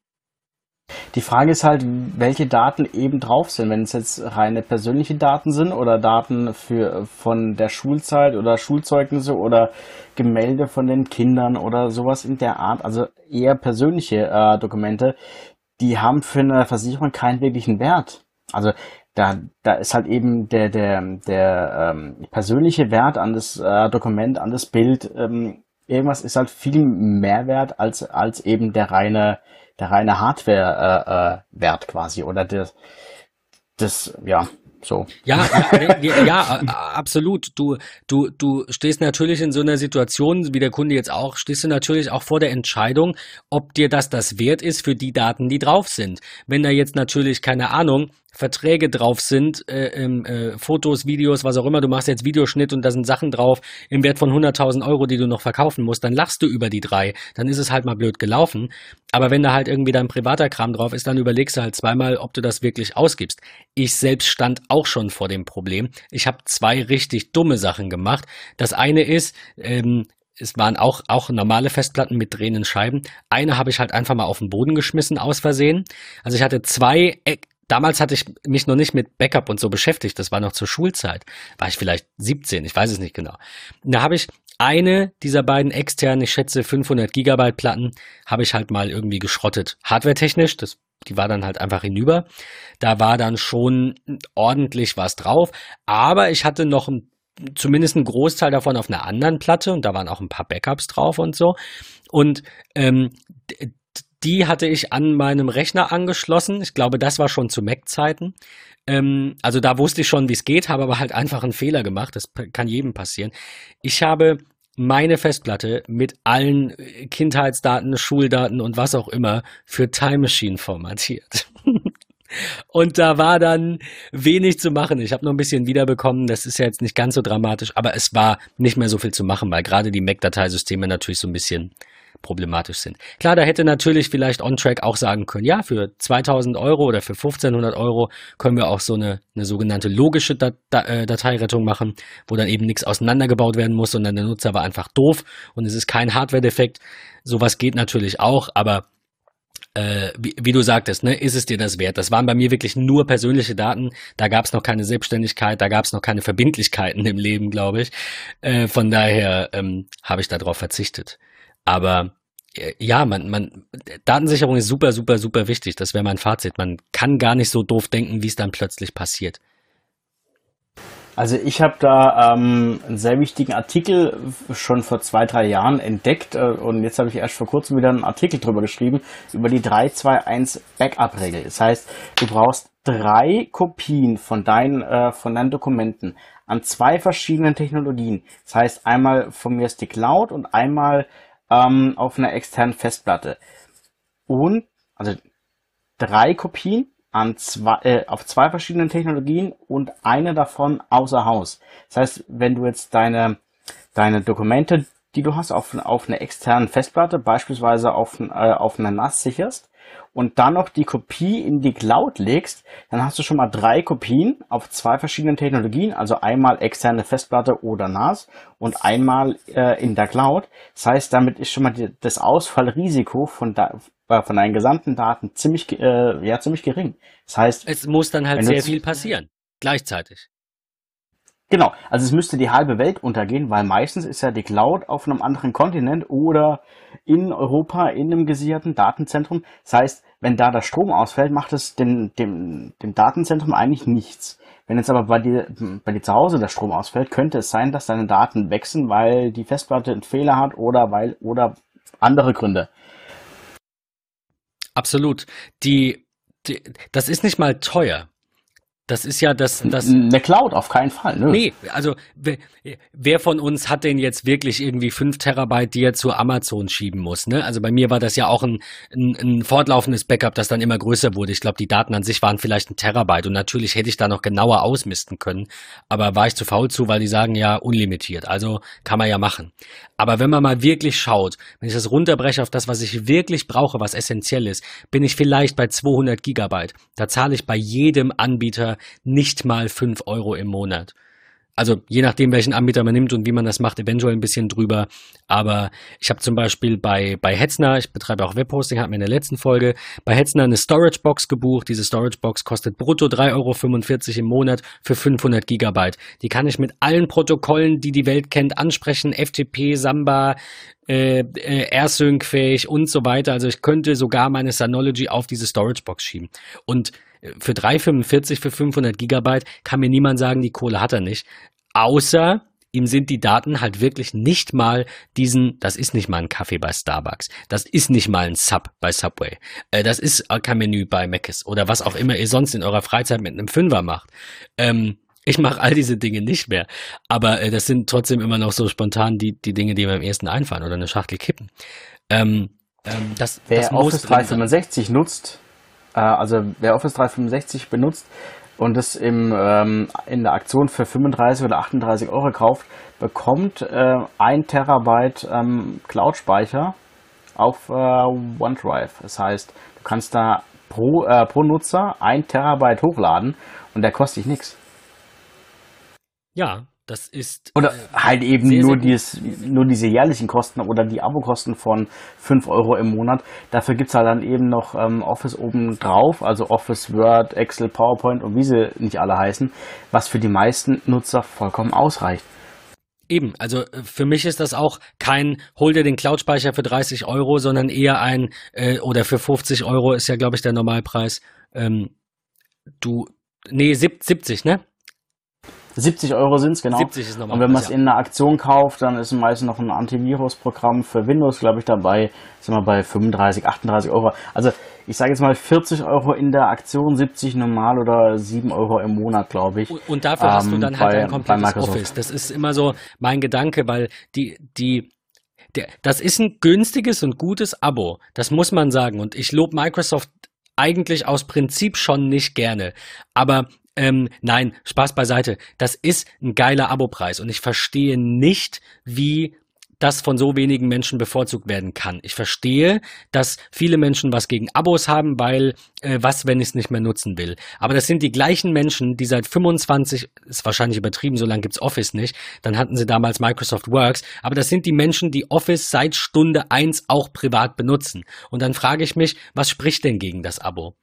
Die Frage ist halt, welche Daten eben drauf sind. Wenn es jetzt reine persönliche Daten sind oder Daten für, von der Schulzeit oder Schulzeugnisse oder Gemälde von den Kindern oder sowas in der Art, also eher persönliche äh, Dokumente, die haben für eine Versicherung keinen wirklichen Wert. Also da, da ist halt eben der, der, der ähm, persönliche Wert an das äh, Dokument, an das Bild, ähm, irgendwas ist halt viel mehr wert als, als eben der reine der reine Hardware-Wert äh, äh, quasi oder das, das, ja, so. Ja, äh, ja, absolut. Du, du, du stehst natürlich in so einer Situation, wie der Kunde jetzt auch, stehst du natürlich auch vor der Entscheidung, ob dir das das wert ist für die Daten, die drauf sind. Wenn da jetzt natürlich, keine Ahnung, Verträge drauf sind, äh, äh, Fotos, Videos, was auch immer, du machst jetzt Videoschnitt und da sind Sachen drauf im Wert von 100.000 Euro, die du noch verkaufen musst, dann lachst du über die drei, dann ist es halt mal blöd gelaufen. Aber wenn da halt irgendwie dein privater Kram drauf ist, dann überlegst du halt zweimal, ob du das wirklich ausgibst. Ich selbst stand auch schon vor dem Problem. Ich habe zwei richtig dumme Sachen gemacht. Das eine ist, ähm, es waren auch, auch normale Festplatten mit drehenden Scheiben. Eine habe ich halt einfach mal auf den Boden geschmissen, aus Versehen. Also ich hatte zwei Damals hatte ich mich noch nicht mit Backup und so beschäftigt. Das war noch zur Schulzeit. War ich vielleicht 17, ich weiß es nicht genau. da habe ich eine dieser beiden externen, ich schätze 500 Gigabyte Platten, habe ich halt mal irgendwie geschrottet. Hardware-technisch, das, die war dann halt einfach hinüber. Da war dann schon ordentlich was drauf. Aber ich hatte noch ein, zumindest einen Großteil davon auf einer anderen Platte und da waren auch ein paar Backups drauf und so. Und ähm, die hatte ich an meinem Rechner angeschlossen. Ich glaube, das war schon zu Mac-Zeiten. Ähm, also da wusste ich schon, wie es geht, habe aber halt einfach einen Fehler gemacht. Das kann jedem passieren. Ich habe meine Festplatte mit allen Kindheitsdaten, Schuldaten und was auch immer für Time Machine formatiert. Und da war dann wenig zu machen. Ich habe noch ein bisschen wiederbekommen. Das ist ja jetzt nicht ganz so dramatisch, aber es war nicht mehr so viel zu machen, weil gerade die Mac-Dateisysteme natürlich so ein bisschen problematisch sind. Klar, da hätte natürlich vielleicht OnTrack auch sagen können, ja, für 2000 Euro oder für 1500 Euro können wir auch so eine, eine sogenannte logische Dat äh, Dateirettung machen, wo dann eben nichts auseinandergebaut werden muss, sondern der Nutzer war einfach doof und es ist kein Hardware-Defekt. Sowas geht natürlich auch, aber äh, wie, wie, du sagtest, ne, ist es dir das wert? Das waren bei mir wirklich nur persönliche Daten. Da gab es noch keine Selbstständigkeit, da gab es noch keine Verbindlichkeiten im Leben, glaube ich. Äh, von daher ähm, habe ich darauf verzichtet. Aber äh, ja, man, man, Datensicherung ist super, super, super wichtig. Das wäre mein Fazit. Man kann gar nicht so doof denken, wie es dann plötzlich passiert. Also ich habe da ähm, einen sehr wichtigen Artikel schon vor zwei, drei Jahren entdeckt äh, und jetzt habe ich erst vor kurzem wieder einen Artikel drüber geschrieben, über die 321 Backup-Regel. Das heißt, du brauchst drei Kopien von deinen, äh, von deinen Dokumenten an zwei verschiedenen Technologien. Das heißt, einmal von mir ist die Cloud und einmal ähm, auf einer externen Festplatte. Und, also drei Kopien an zwei, äh, auf zwei verschiedenen Technologien und eine davon außer Haus. Das heißt, wenn du jetzt deine, deine Dokumente, die du hast, auf, auf einer externen Festplatte, beispielsweise auf, äh, auf einer NAS sicherst und dann noch die Kopie in die Cloud legst, dann hast du schon mal drei Kopien auf zwei verschiedenen Technologien, also einmal externe Festplatte oder NAS und einmal äh, in der Cloud. Das heißt, damit ist schon mal die, das Ausfallrisiko von, da, von deinen gesamten Daten ziemlich, äh, ja, ziemlich gering. Das heißt, es muss dann halt sehr viel passieren, gleichzeitig. Genau, also es müsste die halbe Welt untergehen, weil meistens ist ja die Cloud auf einem anderen Kontinent oder in Europa in einem gesicherten Datenzentrum. Das heißt, wenn da der Strom ausfällt, macht es dem, dem, dem Datenzentrum eigentlich nichts. Wenn jetzt aber bei dir, bei dir zu Hause der Strom ausfällt, könnte es sein, dass deine Daten wechseln, weil die Festplatte einen Fehler hat oder weil oder andere Gründe. Absolut. Die, die, das ist nicht mal teuer. Das ist ja das, das. Eine Cloud, auf keinen Fall, ne? Nee, also wer, wer von uns hat denn jetzt wirklich irgendwie fünf Terabyte, die er zu Amazon schieben muss, ne? Also bei mir war das ja auch ein, ein, ein fortlaufendes Backup, das dann immer größer wurde. Ich glaube, die Daten an sich waren vielleicht ein Terabyte und natürlich hätte ich da noch genauer ausmisten können, aber war ich zu faul zu, weil die sagen ja unlimitiert. Also kann man ja machen. Aber wenn man mal wirklich schaut, wenn ich das runterbreche auf das, was ich wirklich brauche, was essentiell ist, bin ich vielleicht bei 200 Gigabyte. Da zahle ich bei jedem Anbieter nicht mal 5 Euro im Monat. Also je nachdem, welchen Anbieter man nimmt und wie man das macht, eventuell ein bisschen drüber. Aber ich habe zum Beispiel bei, bei Hetzner, ich betreibe auch Webhosting, hatten wir in der letzten Folge, bei Hetzner eine Storage Box gebucht. Diese Storage Box kostet brutto 3,45 Euro im Monat für 500 Gigabyte. Die kann ich mit allen Protokollen, die die Welt kennt, ansprechen. FTP, Samba, äh, äh, AirSync-fähig und so weiter. Also ich könnte sogar meine Synology auf diese Storage Box schieben. Und für 3,45 für 500 Gigabyte kann mir niemand sagen, die Kohle hat er nicht. Außer ihm sind die Daten halt wirklich nicht mal diesen, das ist nicht mal ein Kaffee bei Starbucks, das ist nicht mal ein Sub bei Subway, äh, das ist kein Menü bei Mc's oder was auch immer ihr sonst in eurer Freizeit mit einem Fünfer macht. Ähm, ich mache all diese Dinge nicht mehr, aber äh, das sind trotzdem immer noch so spontan die, die Dinge, die mir am ersten einfallen oder eine Schachtel kippen. Ähm, ähm, das, Wer das Office 365 nutzt, äh, also wer Office 365 benutzt und es im, ähm, in der Aktion für 35 oder 38 Euro kauft, bekommt äh, 1 Terabyte ähm, Cloud-Speicher auf äh, OneDrive. Das heißt, du kannst da pro, äh, pro Nutzer 1 Terabyte hochladen und der kostet dich nichts. Ja, das ist. Oder äh, halt eben sehr, nur, sehr dieses, nur diese jährlichen Kosten oder die Abokosten von 5 Euro im Monat. Dafür gibt es halt dann eben noch ähm, Office oben drauf, also Office, Word, Excel, PowerPoint und wie sie nicht alle heißen, was für die meisten Nutzer vollkommen ausreicht. Eben, also äh, für mich ist das auch kein, hol dir den Cloud-Speicher für 30 Euro, sondern eher ein, äh, oder für 50 Euro ist ja, glaube ich, der Normalpreis. Ähm, du, nee, 70, ne? 70 Euro sind es, genau. 70 ist normal. Und wenn man es in einer Aktion kauft, dann ist meistens noch ein Antivirus-Programm für Windows, glaube ich, dabei. Sind wir bei 35, 38 Euro. Also ich sage jetzt mal 40 Euro in der Aktion, 70 normal oder 7 Euro im Monat, glaube ich. Und dafür ähm, hast du ähm, dann halt bei, ein komplettes Office. Das ist immer so mein Gedanke, weil die, die, der, das ist ein günstiges und gutes Abo. Das muss man sagen. Und ich lobe Microsoft eigentlich aus Prinzip schon nicht gerne. Aber ähm, nein, Spaß beiseite. Das ist ein geiler Abopreis und ich verstehe nicht, wie das von so wenigen Menschen bevorzugt werden kann. Ich verstehe, dass viele Menschen was gegen Abos haben, weil äh, was, wenn ich es nicht mehr nutzen will. Aber das sind die gleichen Menschen, die seit 25, ist wahrscheinlich übertrieben, so lange gibt's Office nicht, dann hatten sie damals Microsoft Works, aber das sind die Menschen, die Office seit Stunde eins auch privat benutzen. Und dann frage ich mich, was spricht denn gegen das Abo?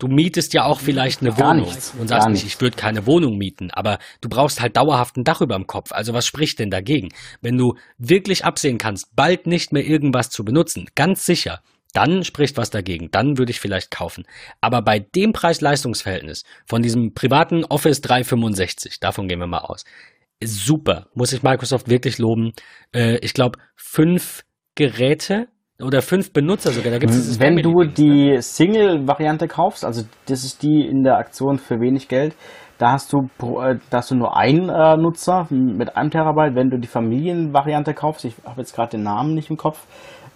Du mietest ja auch vielleicht eine gar Wohnung nichts, und sagst nicht, ich würde keine Wohnung mieten, aber du brauchst halt dauerhaft ein Dach über dem Kopf. Also was spricht denn dagegen? Wenn du wirklich absehen kannst, bald nicht mehr irgendwas zu benutzen, ganz sicher, dann spricht was dagegen. Dann würde ich vielleicht kaufen. Aber bei dem Preis-Leistungs-Verhältnis von diesem privaten Office 365, davon gehen wir mal aus, ist super. Muss ich Microsoft wirklich loben. Äh, ich glaube, fünf Geräte oder fünf Benutzer sogar. Da gibt's Wenn du die ne? Single-Variante kaufst, also das ist die in der Aktion für wenig Geld, da hast du, äh, da hast du nur einen äh, Nutzer mit einem Terabyte. Wenn du die Familienvariante kaufst, ich habe jetzt gerade den Namen nicht im Kopf,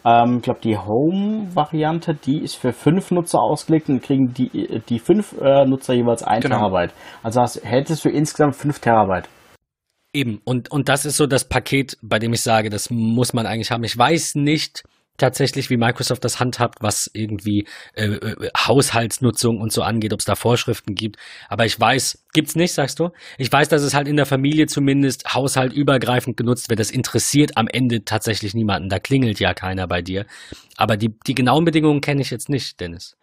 ähm, ich glaube die Home-Variante, die ist für fünf Nutzer ausgelegt und kriegen die, die fünf äh, Nutzer jeweils ein genau. Terabyte. Also hast, hättest du insgesamt fünf Terabyte. Eben, und, und das ist so das Paket, bei dem ich sage, das muss man eigentlich haben. Ich weiß nicht, tatsächlich, wie Microsoft das handhabt, was irgendwie äh, äh, Haushaltsnutzung und so angeht, ob es da Vorschriften gibt. Aber ich weiß, gibt's nicht, sagst du? Ich weiß, dass es halt in der Familie zumindest haushaltübergreifend genutzt wird. Das interessiert am Ende tatsächlich niemanden. Da klingelt ja keiner bei dir. Aber die, die genauen Bedingungen kenne ich jetzt nicht, Dennis.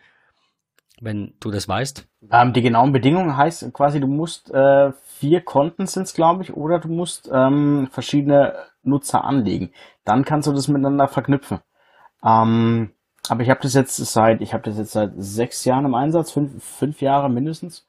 Wenn du das weißt. Ähm, die genauen Bedingungen heißt quasi, du musst äh, vier Konten sind's, glaube ich, oder du musst ähm, verschiedene Nutzer anlegen. Dann kannst du das miteinander verknüpfen. Ähm, aber ich habe das jetzt seit, ich habe das jetzt seit sechs Jahren im Einsatz, fünf, fünf Jahre mindestens,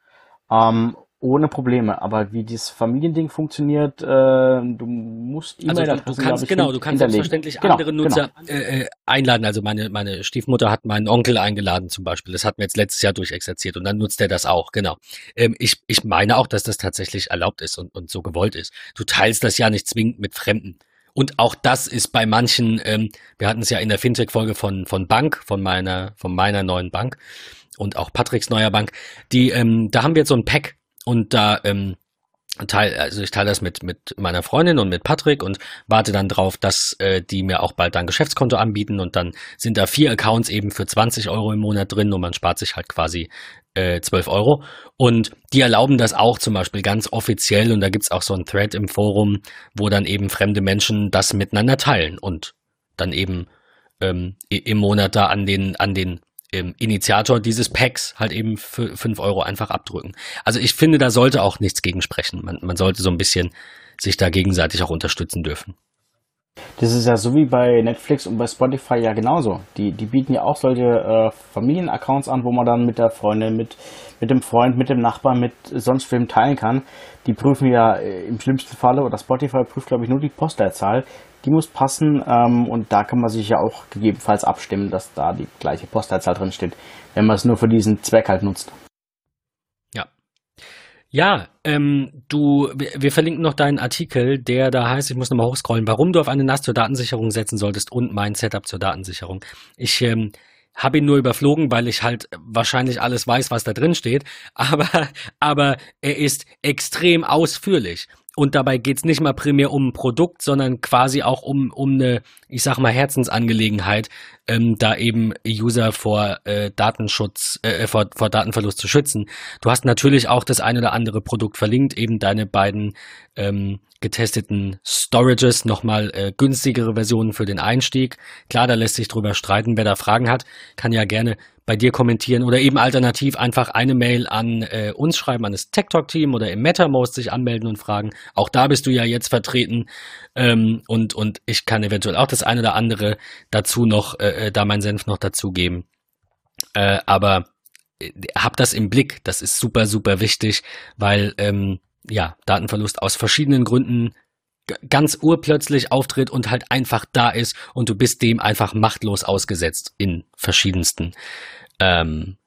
ähm, ohne Probleme. Aber wie dieses Familiending funktioniert, äh, du musst E-Mail also du, du kannst genau, du kannst selbstverständlich genau, andere Nutzer genau. Äh, äh, einladen. Also meine meine Stiefmutter hat meinen Onkel eingeladen zum Beispiel. Das hat mir jetzt letztes Jahr durchexerziert und dann nutzt er das auch. Genau. Ähm, ich ich meine auch, dass das tatsächlich erlaubt ist und und so gewollt ist. Du teilst das ja nicht zwingend mit Fremden. Und auch das ist bei manchen, ähm, wir hatten es ja in der Fintech-Folge von, von Bank, von meiner, von meiner neuen Bank und auch Patricks neuer Bank, die, ähm, da haben wir jetzt so ein Pack und da, ähm, teil, also ich teile das mit, mit meiner Freundin und mit Patrick und warte dann drauf, dass äh, die mir auch bald ein Geschäftskonto anbieten und dann sind da vier Accounts eben für 20 Euro im Monat drin und man spart sich halt quasi äh, 12 Euro. Und die erlauben das auch zum Beispiel ganz offiziell und da gibt's auch so ein Thread im Forum, wo dann eben fremde Menschen das miteinander teilen und dann eben ähm, im Monat da an den, an den ähm, Initiator dieses Packs halt eben für 5 Euro einfach abdrücken. Also ich finde, da sollte auch nichts gegen sprechen. Man, man sollte so ein bisschen sich da gegenseitig auch unterstützen dürfen. Das ist ja so wie bei Netflix und bei Spotify ja genauso. Die, die bieten ja auch solche äh, Familienaccounts an, wo man dann mit der Freundin, mit, mit dem Freund, mit dem Nachbarn, mit sonst wem teilen kann. Die prüfen ja äh, im schlimmsten Falle, oder Spotify prüft, glaube ich, nur die Postleitzahl. Die muss passen ähm, und da kann man sich ja auch gegebenenfalls abstimmen, dass da die gleiche Postleitzahl drin steht, wenn man es nur für diesen Zweck halt nutzt. Ja, ähm, du, wir, verlinken noch deinen Artikel, der da heißt, ich muss nochmal hochscrollen, warum du auf eine NAS zur Datensicherung setzen solltest und mein Setup zur Datensicherung. Ich ähm, habe ihn nur überflogen, weil ich halt wahrscheinlich alles weiß, was da drin steht, aber, aber er ist extrem ausführlich. Und dabei geht's nicht mal primär um ein Produkt, sondern quasi auch um, um eine, ich sag mal, Herzensangelegenheit, ähm, da eben User vor äh, Datenschutz, äh, vor, vor Datenverlust zu schützen. Du hast natürlich auch das ein oder andere Produkt verlinkt, eben deine beiden ähm, getesteten Storages, nochmal äh, günstigere Versionen für den Einstieg. Klar, da lässt sich drüber streiten. Wer da Fragen hat, kann ja gerne bei dir kommentieren oder eben alternativ einfach eine Mail an äh, uns schreiben, an das Tech Talk Team oder im MetaMost sich anmelden und fragen. Auch da bist du ja jetzt vertreten ähm, und, und ich kann eventuell auch das eine oder andere dazu noch, äh, äh da mein Senf noch dazugeben. Äh, aber äh, hab das im Blick, das ist super, super wichtig, weil ähm, ja, Datenverlust aus verschiedenen Gründen ganz urplötzlich auftritt und halt einfach da ist und du bist dem einfach machtlos ausgesetzt in verschiedensten ähm,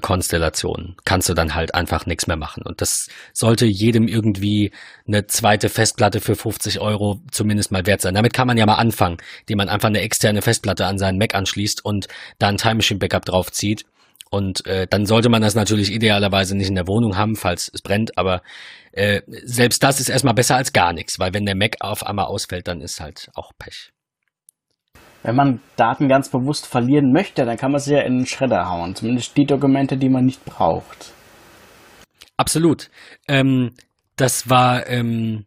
Konstellationen. Kannst du dann halt einfach nichts mehr machen. Und das sollte jedem irgendwie eine zweite Festplatte für 50 Euro zumindest mal wert sein. Damit kann man ja mal anfangen, indem man einfach eine externe Festplatte an seinen Mac anschließt und da ein Time Machine Backup draufzieht. Und äh, dann sollte man das natürlich idealerweise nicht in der Wohnung haben, falls es brennt, aber äh, selbst das ist erstmal besser als gar nichts, weil wenn der Mac auf einmal ausfällt, dann ist halt auch Pech. Wenn man Daten ganz bewusst verlieren möchte, dann kann man sie ja in den Schredder hauen. Zumindest die Dokumente, die man nicht braucht. Absolut. Ähm, das war ähm,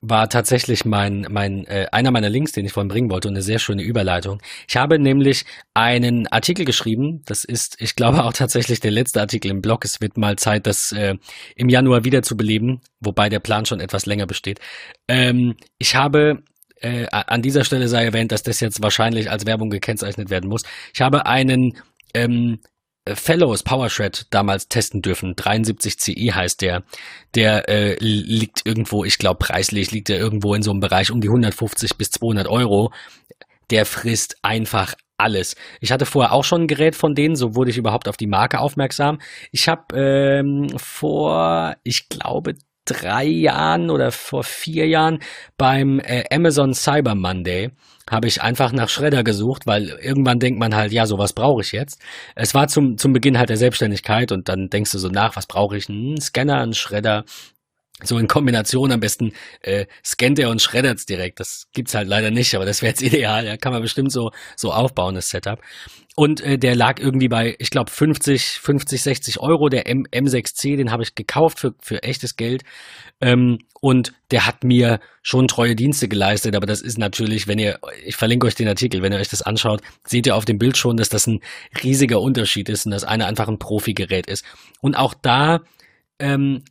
war tatsächlich mein, mein, äh, einer meiner Links, den ich vorhin bringen wollte und eine sehr schöne Überleitung. Ich habe nämlich einen Artikel geschrieben, das ist, ich glaube auch tatsächlich der letzte Artikel im Blog. Es wird mal Zeit, das äh, im Januar wieder zu beleben, wobei der Plan schon etwas länger besteht. Ähm, ich habe äh, an dieser Stelle sei erwähnt, dass das jetzt wahrscheinlich als Werbung gekennzeichnet werden muss. Ich habe einen ähm, äh, Fellows PowerShred damals testen dürfen. 73 CI heißt der. Der äh, liegt irgendwo, ich glaube preislich liegt er irgendwo in so einem Bereich um die 150 bis 200 Euro. Der frisst einfach alles. Ich hatte vorher auch schon ein Gerät von denen, so wurde ich überhaupt auf die Marke aufmerksam. Ich habe ähm, vor, ich glaube, drei Jahren oder vor vier Jahren beim äh, Amazon Cyber Monday habe ich einfach nach Schredder gesucht, weil irgendwann denkt man halt, ja, sowas brauche ich jetzt. Es war zum, zum Beginn halt der Selbstständigkeit und dann denkst du so nach, was brauche ich? Ein Scanner, ein Schredder, so in Kombination am besten äh, scannt er und schreddert es direkt. Das gibt's halt leider nicht, aber das wäre jetzt ideal. Ja, kann man bestimmt so so aufbauen das Setup. Und äh, der lag irgendwie bei, ich glaube 50, 50, 60 Euro. Der M M6C, den habe ich gekauft für für echtes Geld. Ähm, und der hat mir schon treue Dienste geleistet. Aber das ist natürlich, wenn ihr, ich verlinke euch den Artikel, wenn ihr euch das anschaut, seht ihr auf dem Bild schon, dass das ein riesiger Unterschied ist und dass einer einfach ein Profi-Gerät ist. Und auch da ähm,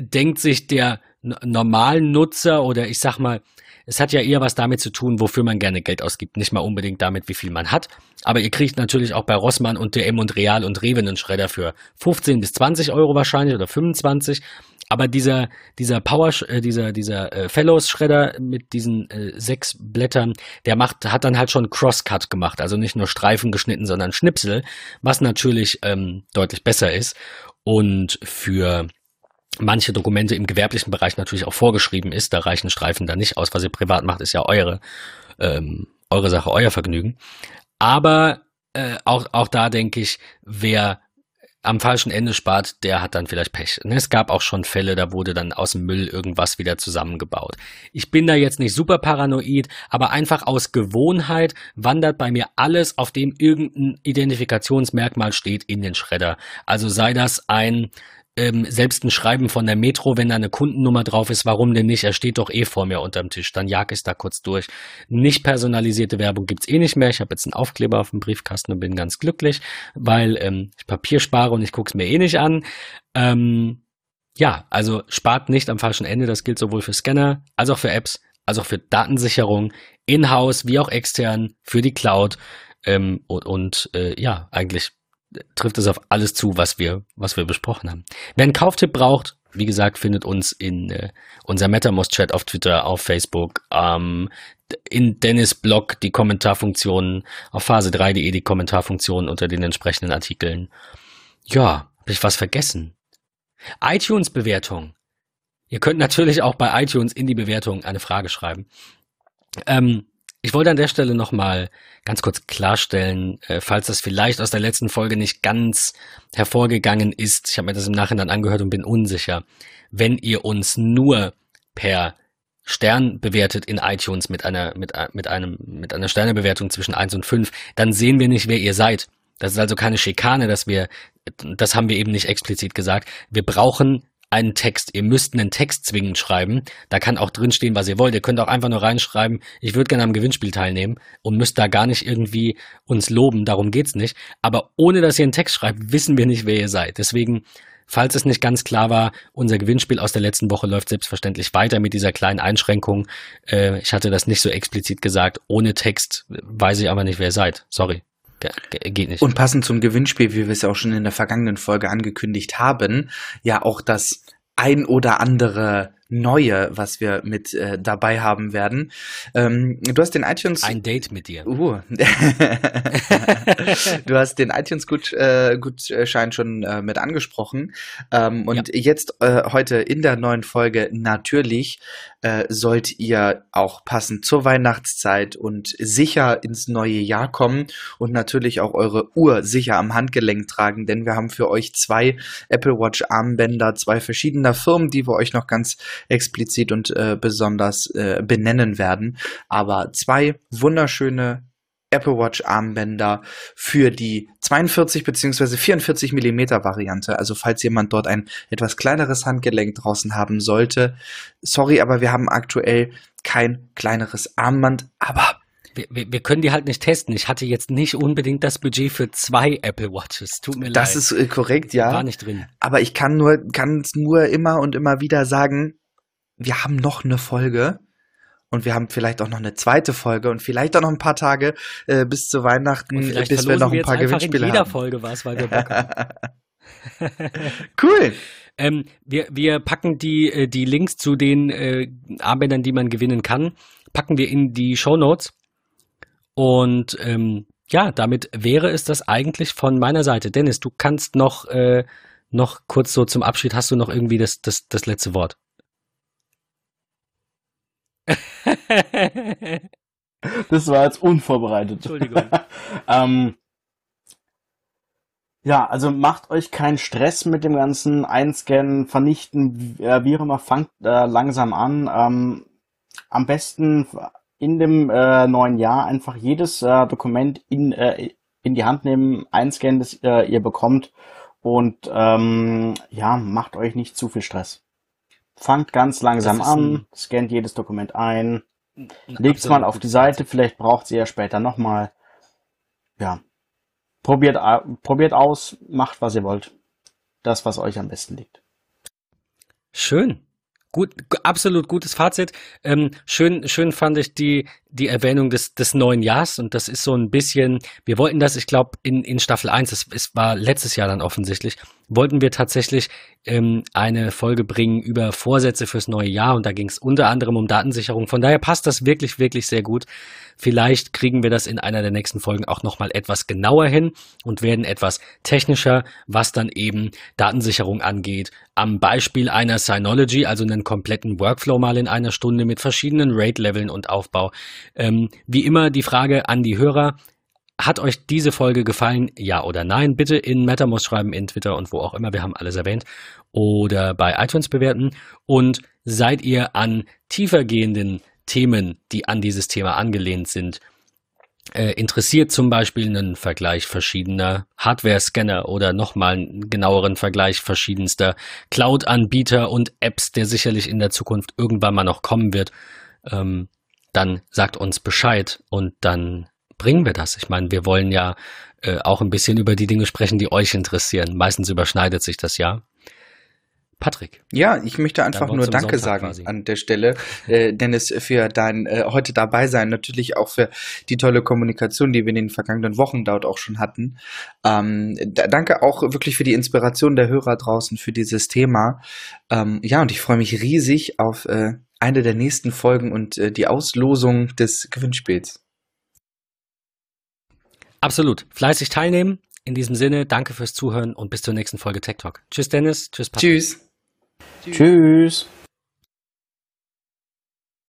denkt sich der normalen Nutzer oder ich sag mal, es hat ja eher was damit zu tun, wofür man gerne Geld ausgibt, nicht mal unbedingt damit, wie viel man hat. Aber ihr kriegt natürlich auch bei Rossmann und DM und Real und Rewe einen Schredder für 15 bis 20 Euro wahrscheinlich oder 25. Aber dieser, dieser Power, äh, dieser, dieser äh, Fellows Schredder mit diesen äh, sechs Blättern, der macht, hat dann halt schon Crosscut gemacht. Also nicht nur Streifen geschnitten, sondern Schnipsel, was natürlich ähm, deutlich besser ist. Und für manche Dokumente im gewerblichen Bereich natürlich auch vorgeschrieben ist. Da reichen Streifen da nicht aus. Was ihr privat macht, ist ja eure, ähm, eure Sache, euer Vergnügen. Aber äh, auch, auch da denke ich, wer am falschen Ende spart, der hat dann vielleicht Pech. Ne, es gab auch schon Fälle, da wurde dann aus dem Müll irgendwas wieder zusammengebaut. Ich bin da jetzt nicht super paranoid, aber einfach aus Gewohnheit wandert bei mir alles, auf dem irgendein Identifikationsmerkmal steht, in den Schredder. Also sei das ein ähm, selbst ein Schreiben von der Metro, wenn da eine Kundennummer drauf ist, warum denn nicht? Er steht doch eh vor mir unterm Tisch. Dann jag ich da kurz durch. Nicht personalisierte Werbung gibt's eh nicht mehr. Ich habe jetzt einen Aufkleber auf dem Briefkasten und bin ganz glücklich, weil ähm, ich Papier spare und ich guck's mir eh nicht an. Ähm, ja, also spart nicht am falschen Ende. Das gilt sowohl für Scanner als auch für Apps, als auch für Datensicherung, in-house wie auch extern, für die Cloud. Ähm, und, und äh, ja, eigentlich trifft es auf alles zu, was wir, was wir besprochen haben. Wer einen Kauftipp braucht, wie gesagt, findet uns in äh, unser MetaMost-Chat auf Twitter, auf Facebook, ähm, in Dennis Blog die Kommentarfunktionen, auf phase3.de die Kommentarfunktionen unter den entsprechenden Artikeln. Ja, habe ich was vergessen? iTunes-Bewertung. Ihr könnt natürlich auch bei iTunes in die Bewertung eine Frage schreiben. Ähm, ich wollte an der Stelle nochmal ganz kurz klarstellen, äh, falls das vielleicht aus der letzten Folge nicht ganz hervorgegangen ist. Ich habe mir das im Nachhinein angehört und bin unsicher. Wenn ihr uns nur per Stern bewertet in iTunes mit einer, mit, mit einem, mit einer Sternebewertung zwischen eins und fünf, dann sehen wir nicht, wer ihr seid. Das ist also keine Schikane, dass wir, das haben wir eben nicht explizit gesagt. Wir brauchen einen Text. Ihr müsst einen Text zwingend schreiben. Da kann auch drinstehen, was ihr wollt. Ihr könnt auch einfach nur reinschreiben, ich würde gerne am Gewinnspiel teilnehmen und müsst da gar nicht irgendwie uns loben. Darum geht's nicht. Aber ohne dass ihr einen Text schreibt, wissen wir nicht, wer ihr seid. Deswegen, falls es nicht ganz klar war, unser Gewinnspiel aus der letzten Woche läuft selbstverständlich weiter mit dieser kleinen Einschränkung. Äh, ich hatte das nicht so explizit gesagt. Ohne Text weiß ich aber nicht, wer ihr seid. Sorry. Geht nicht. Und passend zum Gewinnspiel, wie wir es ja auch schon in der vergangenen Folge angekündigt haben, ja auch das ein oder andere Neue, was wir mit äh, dabei haben werden. Ähm, du hast den iTunes. Ein Date mit dir. Uh. du hast den iTunes Gut, äh, schon äh, mit angesprochen. Ähm, und ja. jetzt äh, heute in der neuen Folge natürlich äh, sollt ihr auch passend zur Weihnachtszeit und sicher ins neue Jahr kommen und natürlich auch eure Uhr sicher am Handgelenk tragen, denn wir haben für euch zwei Apple Watch Armbänder, zwei verschiedener Firmen, die wir euch noch ganz explizit und äh, besonders äh, benennen werden. Aber zwei wunderschöne Apple Watch Armbänder für die 42 bzw. 44 Millimeter Variante. Also falls jemand dort ein etwas kleineres Handgelenk draußen haben sollte, sorry, aber wir haben aktuell kein kleineres Armband, aber wir, wir, wir, können die halt nicht testen. Ich hatte jetzt nicht unbedingt das Budget für zwei Apple Watches. Tut mir das leid. Das ist äh, korrekt, ja. War nicht drin. Aber ich kann nur, kann nur immer und immer wieder sagen, wir haben noch eine Folge und wir haben vielleicht auch noch eine zweite Folge und vielleicht auch noch ein paar Tage äh, bis zu Weihnachten, bis wir noch ein paar Gewinnspiele haben. in jeder Folge was, weil wir Bock haben. cool. Ähm, wir, wir packen die, äh, die Links zu den äh, Armbändern, die man gewinnen kann, packen wir in die Show Notes. Und ähm, ja, damit wäre es das eigentlich von meiner Seite. Dennis, du kannst noch, äh, noch kurz so zum Abschied, hast du noch irgendwie das, das, das letzte Wort? Das war jetzt unvorbereitet. Entschuldigung. ähm, ja, also macht euch keinen Stress mit dem ganzen Einscannen, Vernichten, äh, wie auch immer, fangt äh, langsam an. Ähm, am besten in dem äh, neuen Jahr einfach jedes äh, Dokument in, äh, in die Hand nehmen, einscannen, das äh, ihr bekommt und ähm, ja, macht euch nicht zu viel Stress. Fangt ganz langsam an, scannt jedes Dokument ein, legt es mal auf die Seite, vielleicht braucht sie ja später nochmal. Ja. Probiert, probiert aus, macht was ihr wollt. Das, was euch am besten liegt. Schön. Gut, absolut gutes Fazit. Ähm, schön, schön fand ich die, die Erwähnung des, des neuen Jahres und das ist so ein bisschen, wir wollten das, ich glaube, in, in Staffel 1, es, es war letztes Jahr dann offensichtlich, wollten wir tatsächlich ähm, eine Folge bringen über Vorsätze fürs neue Jahr und da ging es unter anderem um Datensicherung. Von daher passt das wirklich, wirklich sehr gut. Vielleicht kriegen wir das in einer der nächsten Folgen auch nochmal etwas genauer hin und werden etwas technischer, was dann eben Datensicherung angeht. Am Beispiel einer Synology, also einen kompletten Workflow mal in einer Stunde mit verschiedenen Rate-Leveln und Aufbau. Ähm, wie immer die Frage an die Hörer. Hat euch diese Folge gefallen? Ja oder nein? Bitte in MetaMost schreiben, in Twitter und wo auch immer. Wir haben alles erwähnt. Oder bei iTunes bewerten. Und seid ihr an tiefergehenden Themen, die an dieses Thema angelehnt sind, äh, interessiert zum Beispiel einen Vergleich verschiedener Hardware-Scanner oder nochmal einen genaueren Vergleich verschiedenster Cloud-Anbieter und Apps, der sicherlich in der Zukunft irgendwann mal noch kommen wird, ähm, dann sagt uns Bescheid und dann bringen wir das. Ich meine, wir wollen ja äh, auch ein bisschen über die Dinge sprechen, die euch interessieren. Meistens überschneidet sich das ja. Patrick. Ja, ich möchte einfach nur Danke sagen quasi. an der Stelle, äh, Dennis, für dein äh, heute dabei sein, natürlich auch für die tolle Kommunikation, die wir in den vergangenen Wochen dort auch schon hatten. Ähm, danke auch wirklich für die Inspiration der Hörer draußen für dieses Thema. Ähm, ja, und ich freue mich riesig auf äh, eine der nächsten Folgen und äh, die Auslosung des Gewinnspiels. Absolut. Fleißig teilnehmen. In diesem Sinne, danke fürs Zuhören und bis zur nächsten Folge Tech Talk. Tschüss, Dennis. Tschüss, Patrick. Tschüss. Tschüss.